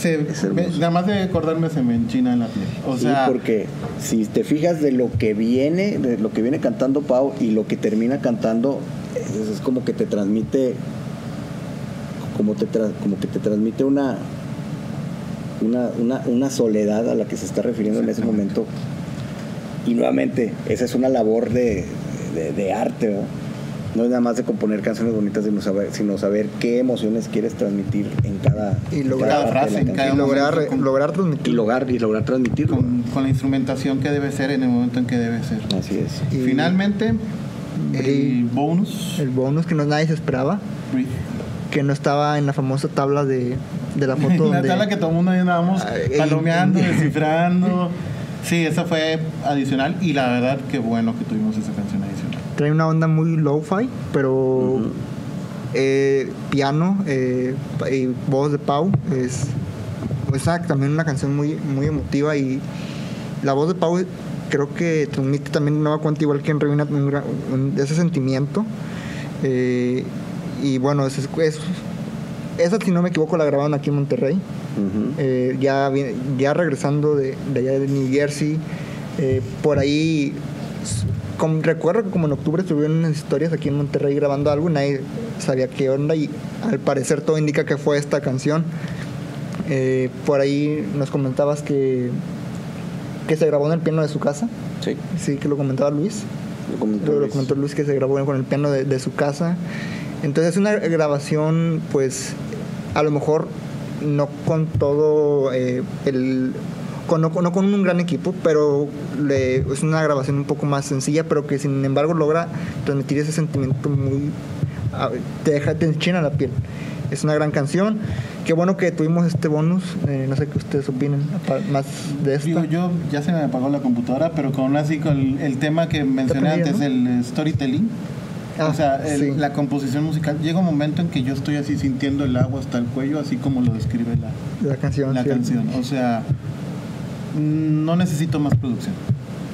Se, me- nada más de acordarme se me enchina en la piel. O Sí, sea, porque si te fijas de lo que viene, de lo que viene cantando Pau y lo que termina cantando, es, es como que te transmite, como, te tra- como que te transmite una, una, una, una soledad a la que se está refiriendo en ese momento. Y nuevamente, esa es una labor de, de- de arte, ¿no? No es nada más de componer canciones bonitas, sino saber, sino saber qué emociones quieres transmitir en cada, Y lograr- cada frase, en cada y lograr, con- lograr y transmitir. lograr y lograr transmitirlo. con, con la instrumentación que debe ser en el momento en que debe ser. Así es. Y Finalmente, el Bri- bonus. el bonus que no nadie se esperaba, que no estaba en la famosa tabla de, de la foto la donde tabla que todo el mundo ahí andábamos palomeando, descifrando. Sí, eso fue adicional y la verdad que bueno que tuvimos esa canción adicional. Trae una onda muy lo-fi, pero eh, piano eh, y voz de Pau es, es una- también una canción muy, muy emotiva y la voz de Pau creo que transmite también nueva cuenta igual que en Reina ese sentimiento Eh, y bueno es, es- esa si no me equivoco la grabaron aquí en Monterrey eh, ya, ya regresando de, de allá de New Jersey, eh, por ahí, recuerdo que como en octubre estuvieron unas historias aquí en Monterrey grabando algo, y nadie sabía qué onda y al parecer todo indica que fue esta canción. Eh, por ahí nos comentabas que, que se grabó en el piano de su casa, Sí, sí que lo comentaba Luis. lo comentó Lo, lo Luis. comentó Luis que se grabó con el piano de, de su casa. Entonces es una grabación, pues, a lo mejor no con todo eh, el... Con, no, no con un gran equipo, pero le- es una grabación un poco más sencilla, pero que sin embargo logra transmitir ese sentimiento muy... Te deja, te enchina la piel. Es una gran canción. Qué bueno que tuvimos este bonus. eh, no sé qué ustedes opinen apa- más de esta. Digo, yo ya se me apagó la computadora, pero con así con el, el tema que mencioné antes, ¿no? el storytelling. Ah, o sea, el- sí. la composición musical. Llega un momento en que yo estoy así sintiendo el agua hasta el cuello, así como lo describe la, la canción. la sí. canción. O sea, no necesito más producción.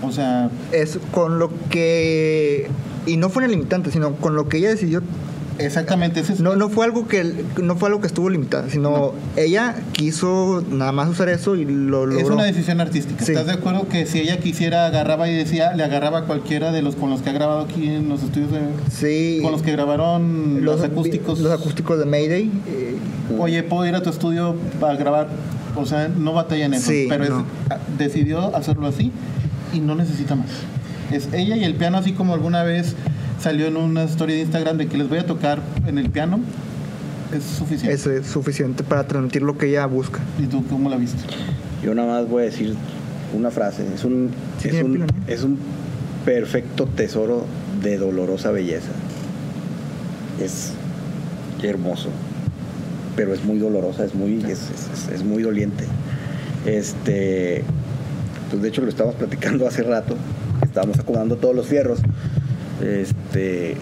O sea, es con lo que y no fue una limitante sino con lo que ella decidió exactamente ese es no no fue algo que no fue algo que estuvo limitada sino ella quiso nada más usar eso y lo logró Es una decisión artística. Sí. ¿Estás de acuerdo que si ella quisiera agarraba y decía, le agarraba a cualquiera de los con los que ha grabado aquí en los estudios de- sí con los que grabaron los, acústicos? los acústicos de Mayday eh, Oye, puedo ir a tu estudio para grabar. O sea, no batalla en eso. Sí, pero es- decidió hacerlo así y no necesita más. Es ella y el piano, así como alguna vez salió en una historia de Instagram de que les voy a tocar en el piano, es suficiente. eso es suficiente para transmitir lo que ella busca ¿Y tú cómo la viste? Yo nada más voy a decir una frase. Es un, Sí es un, es un perfecto tesoro de dolorosa belleza. Es hermoso, pero es muy dolorosa, es muy, es, es- es muy doliente. Este, pues de hecho lo estábamos platicando hace rato. Estábamos acomodando todos los fierros. Este,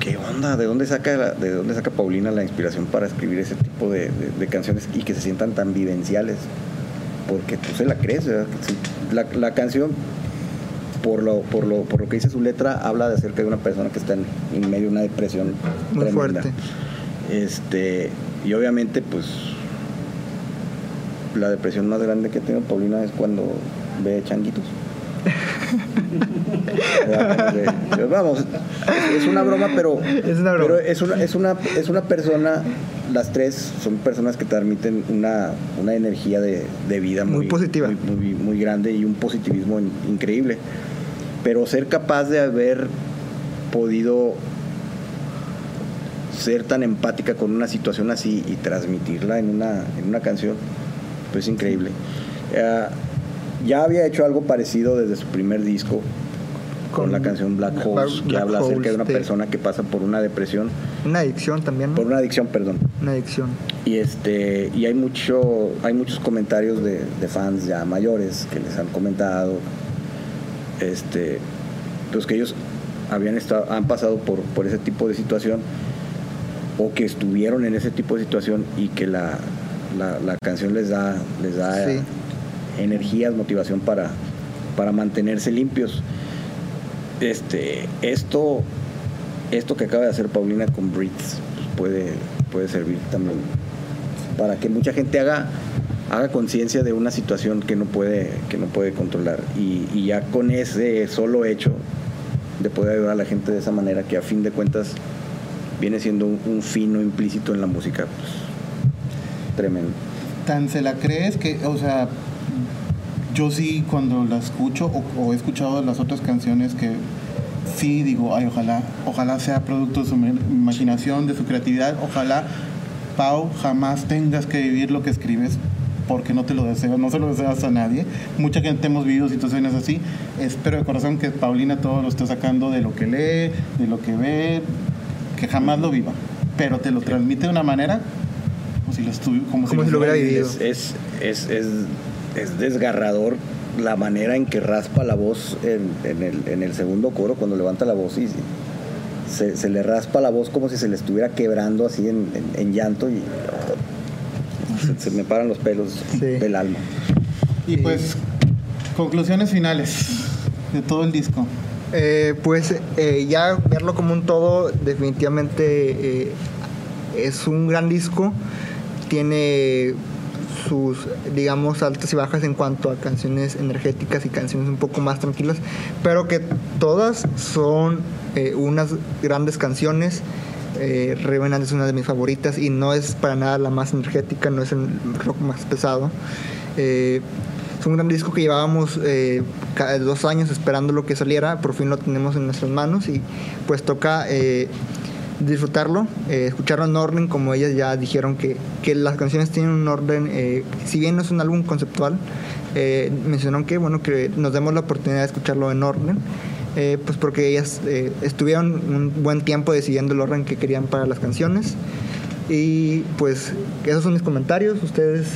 ¿qué onda? ¿De dónde saca la- de dónde saca Paulina la inspiración para escribir ese tipo de, de- de canciones y que se sientan tan vivenciales? Porque tú se la crees, La, la canción, por lo, por, lo, por lo que dice su letra, habla de acerca de una persona que está en, en medio de una depresión Muy tremenda. fuerte. Este, y obviamente, pues, la depresión más grande que ha tenido Paulina es cuando ve changuitos. Vamos, es, una broma, pero Es una broma. pero es una, es una, es una persona, las tres son personas que transmiten una, una energía de, de vida Muy positiva. muy, muy- muy grande y un positivismo in- increíble. Pero ser capaz de haber podido ser tan empática con una situación así y transmitirla en una, en una canción, pues es increíble. Eh, ya había hecho algo parecido desde su primer disco con, Con la canción Black Black- Holes, que habla acerca de una persona que pasa por una depresión, una adicción también ¿no? por una adicción, perdón. una adicción Y este y hay mucho hay muchos comentarios de, de fans ya mayores que les han comentado este pues que ellos habían estado han pasado por, por ese tipo de situación o que estuvieron en ese tipo de situación y que la, la, la canción les da les da Sí. energías motivación para para mantenerse limpios este esto esto que acaba de hacer Paulina con Brits pues, puede, puede servir también para que mucha gente haga, haga conciencia de una situación que no puede, que no puede controlar. Y, y ya con ese solo hecho de poder ayudar a la gente de esa manera, que a fin de cuentas viene siendo un, fino implícito en la música, pues tremendo. Tan se la crees que, o sea, yo sí cuando la escucho o, he escuchado las otras canciones que sí digo, ay, ojalá, ojalá sea producto de su im- imaginación, de su creatividad, ojalá, Pau, jamás tengas que vivir lo que escribes porque no te lo deseo, no se lo deseas a nadie. Mucha gente hemos vivido situaciones así. Espero de corazón que Paulina todo lo esté sacando de lo que lee, de lo que ve, que jamás lo viva, pero te lo transmite de una manera como si lo, estu- como Como si lo hubiera vivido. Es, es, es, es, es desgarrador la manera en que raspa la voz en, en el, en el segundo coro, cuando levanta la voz y se, se le raspa la voz como si se le estuviera quebrando así en, en- en llanto y se, se me paran los pelos Sí. del alma. Y pues, conclusiones finales de todo el disco. Eh, pues eh, ya verlo como un todo, definitivamente eh, es un gran disco. Tiene sus, digamos, altas y bajas en cuanto a canciones energéticas y canciones un poco más tranquilas, pero que todas son unas grandes canciones. Eh, Revenant es una de mis favoritas y no es para nada la más energética, no es el rock más pesado. Es un gran disco que llevábamos eh, dos años esperando lo que saliera, por fin lo tenemos en nuestras manos y pues toca eh, disfrutarlo, eh, escucharlo en orden, como ellas ya dijeron que, que las canciones tienen un orden, eh, si bien no es un álbum conceptual, mencionaron que bueno que nos demos la oportunidad de escucharlo en orden. pues porque ellas eh, estuvieron un buen tiempo decidiendo el orden que querían para las canciones y pues esos son mis comentarios ustedes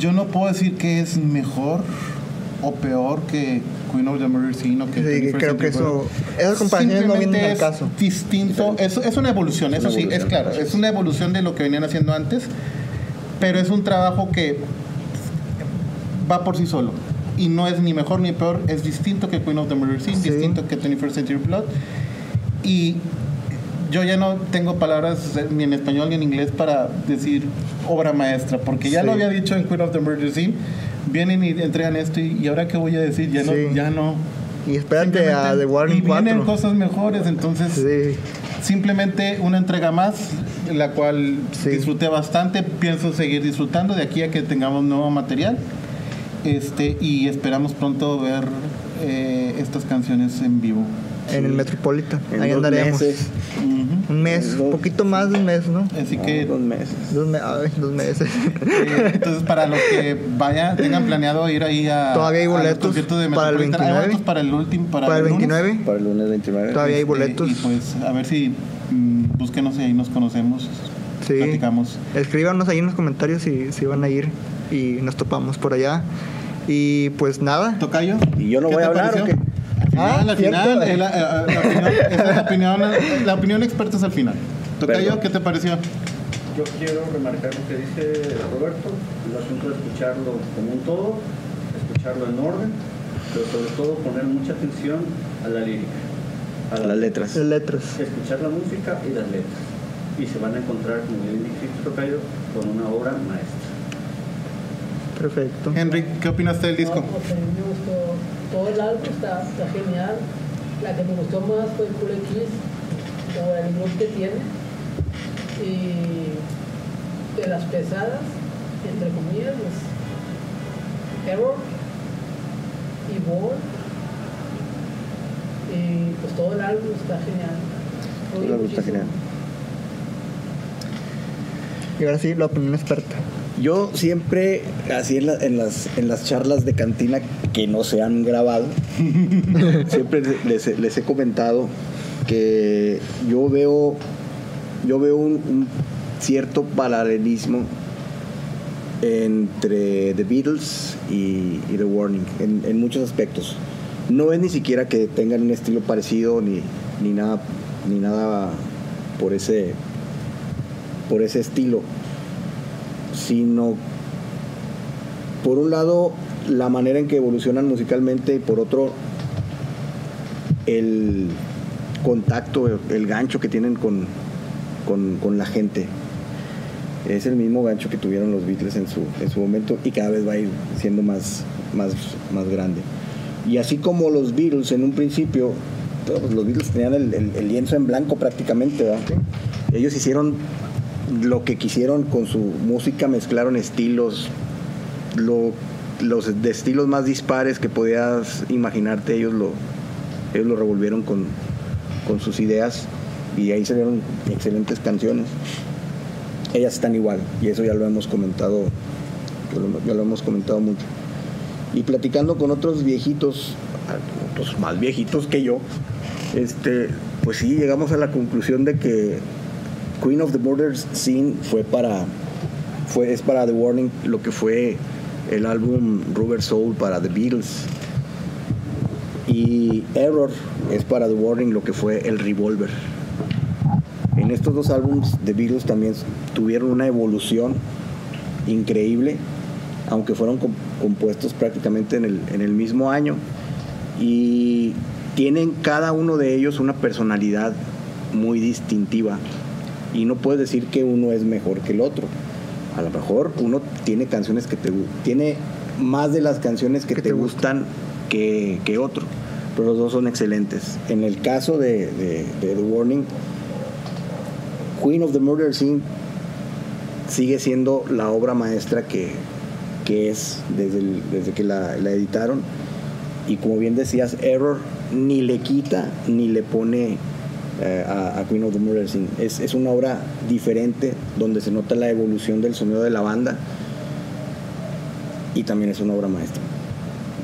Yo no puedo decir que es mejor o peor que Queen of the Murder Scene o que Sí, 21st creo que eso- esas comparaciones no vienen al es caso. Distinto, es, es una evolución, Es eso una sí, es claro, es. una evolución de lo que venían haciendo antes, pero es un trabajo que va por sí solo. Y no es ni mejor ni peor, es distinto que Queen of the Murder Scene, Sí. distinto que 21st Century Blood. Y yo ya no tengo palabras eh, ni en español ni en inglés para decir obra maestra, porque ya Sí. lo había dicho en Queen of the Murder Scene. Vienen y entregan esto y, y ahora qué voy a decir, ya no, ya no. y espérate a The Warning y vienen 4 cosas mejores, entonces sí. simplemente una entrega más, la cual disfruté bastante, pienso seguir disfrutando de aquí a que tengamos nuevo material. Este, y esperamos pronto ver eh, estas canciones en vivo. En el Metropolitan. En Ahí dos andaremos. meses. Ujú. Un mes, un poquito más de un mes, ¿no? Así No, que dos meses. Dos, me- ay, dos meses. Eh, entonces, para los que vayan, tengan planeado ir ahí a. Todavía hay boletos de para el Metropolitan. Hay 29. boletos para el último. Para, Para el lunes. 29 Para el lunes 29. Todavía hay Este, boletos. Y pues, a ver si mm, búsquenos y ahí nos conocemos. Sí. Platicamos. Escríbanos ahí en los comentarios si, si van a ir y nos topamos por allá. Y pues nada. ¿Tocayo? ¿Y yo no ¿Qué voy a hablar pareció? o qué? Final, Ah, al final, cierto. eh, la, eh, la opinión, es la opinión, la opinión experta es al final. Tocayo. ¿qué te pareció? Yo quiero remarcar lo que dice Roberto, el asunto de escucharlo como un todo, escucharlo en orden, pero sobre todo poner mucha atención a la lírica, a Las letras. Las letras. escuchar la música y las letras. Y se van a encontrar, como bien dijiste Tocayo, con una obra maestra. Perfecto. Henry, ¿qué opinaste del disco? No, pues me gustó. Todo el álbum está, está genial. La que me gustó más fue Cool Kiss, por el look que tiene. Y de las pesadas, entre comillas, pues Error y Ball. Y pues todo el álbum está genial. Todo el álbum está genial. Y ahora sí, la opinión experta. Yo siempre, así en, la- en las, en las charlas de cantina que no se han grabado, siempre les, les he comentado que yo veo, yo veo un, un cierto paralelismo entre The Beatles y, y The Warning en, en muchos aspectos. No es ni siquiera que tengan un estilo parecido ni, ni nada ni nada por ese por ese estilo sino por un lado la manera en que evolucionan musicalmente y por otro el contacto, el, gancho que tienen con, con, con la gente. Es el mismo gancho que tuvieron los Beatles en su, en su momento y cada vez va a ir siendo más, más, más grande. Y así como los Beatles en un principio, los Beatles tenían el, lienzo en blanco prácticamente. Ellos hicieron lo que quisieron con su música, mezclaron estilos, lo los estilos más dispares que podías imaginarte, ellos lo, ellos lo revolvieron con, con sus ideas y ahí salieron excelentes canciones. Ellas están igual y eso ya lo hemos comentado, ya lo hemos comentado mucho. Y platicando con otros viejitos, otros más viejitos que yo, este, pues sí, llegamos a la conclusión de que Queen of the Murder Scene fue para, fue, es para The Warning lo que fue el álbum Rubber Soul para The Beatles. Y Error es para The Warning lo que fue el Revolver. En estos dos álbumes The Beatles también tuvieron una evolución increíble, aunque fueron com- compuestos prácticamente en el, en el mismo año. Y tienen cada uno de ellos una personalidad muy distintiva. Y no puedes decir que uno es mejor que el otro. A lo mejor uno tiene canciones que te tiene más de las canciones que, Que te, te gustan que, que otro. Pero los dos son excelentes. En el caso de, de- de The Warning, Queen of the Murder Scene sigue siendo la obra maestra que, que es desde, el- desde que la, la editaron. Y como bien decías, Error ni le quita ni le pone eh, a, a Queen of the Murder Scene. Es, es una obra diferente donde se nota la evolución del sonido de la banda. Y también es una obra maestra.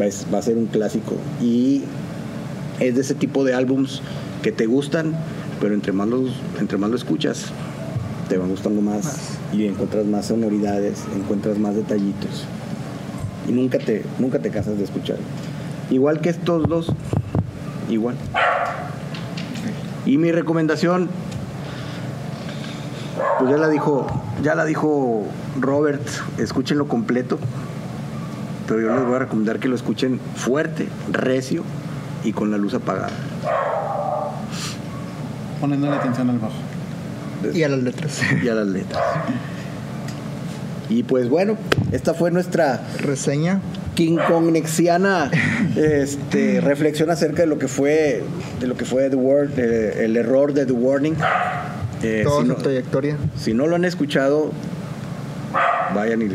Va, es- va a ser un clásico. Y es de ese tipo de álbums que te gustan, pero entre más, los, entre más lo escuchas, te van gustando más, Más. y encuentras más sonoridades, encuentras más detallitos. Y nunca te, nunca te cansas de escuchar. Igual que estos dos, igual. Y mi recomendación, pues ya la dijo, ya la dijo Robert, escúchenlo completo. Pero yo les voy a recomendar que lo escuchen fuerte, recio y con la luz apagada. Poniéndole atención al bajo. Y a las letras. y a las letras. Y pues bueno, esta fue nuestra Reseña. King Kongnexiana este, reflexión acerca de lo que fue de lo que fue The Word, eh, el error de The Warning. Eh, Toda si, su no, trayectoria. si no lo han escuchado, vayan y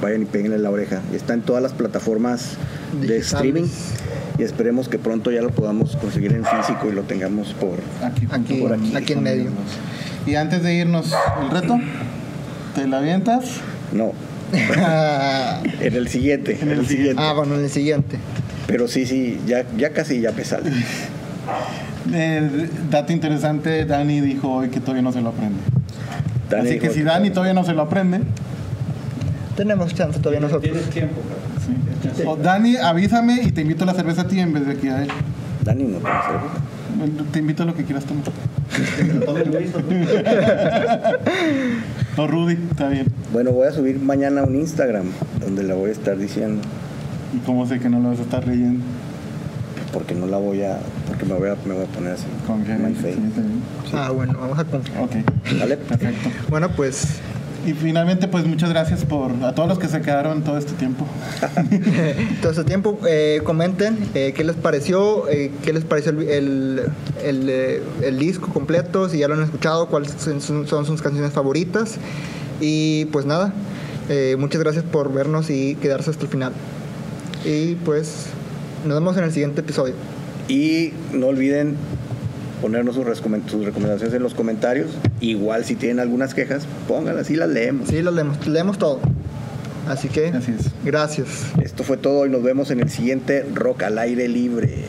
vayan y peguenle la oreja. Está en todas las plataformas de streaming y esperemos que pronto ya lo podamos conseguir en físico y lo tengamos por Aquí, Aquí, por aquí en medio. Y antes de irnos, el reto, ¿te la avientas? no, en el siguiente, en el siguiente. bueno, en el siguiente. Pero sí, sí, ya, ya casi ya me sale. Eh, dato interesante, Dani dijo hoy que todavía no se lo aprende. Dani Así que si Dani todavía no se lo aprende, Tenemos chance todavía nosotros. Tienes tiempo, chance. o Dani, avísame y te invito a la cerveza a ti en vez de aquí a él. Dani no tiene cerveza. Te invito a lo que quieras tomar. Que te lo tome Luis o tú. O Rudy, está bien. Bueno, voy a subir mañana un Instagram donde la voy a estar diciendo. ¿Y cómo sé que no lo vas a estar leyendo? Porque no la voy a. Porque me voy a, me voy a poner así. Con My face. Ah, bueno, vamos a confiar. Ok, ¿Vale? perfecto. Bueno, pues Y finalmente, pues muchas gracias por a todos los que se quedaron todo este tiempo. todo este tiempo eh, comenten eh, qué les pareció, eh, qué les pareció el, el, el, eh, el disco completo, si ya lo han escuchado, cuáles son, son- son sus canciones favoritas. Y pues nada, eh, muchas gracias por vernos y quedarse hasta el final. Y pues nos vemos en el siguiente episodio. Y no olviden ponernos sus, recomen- sus recomendaciones en los comentarios. Igual si tienen algunas quejas, pónganlas y las leemos. Sí, lo leemos, leemos todo. Así que Así es. gracias. Esto fue todo y nos vemos en el siguiente Rock al aire libre.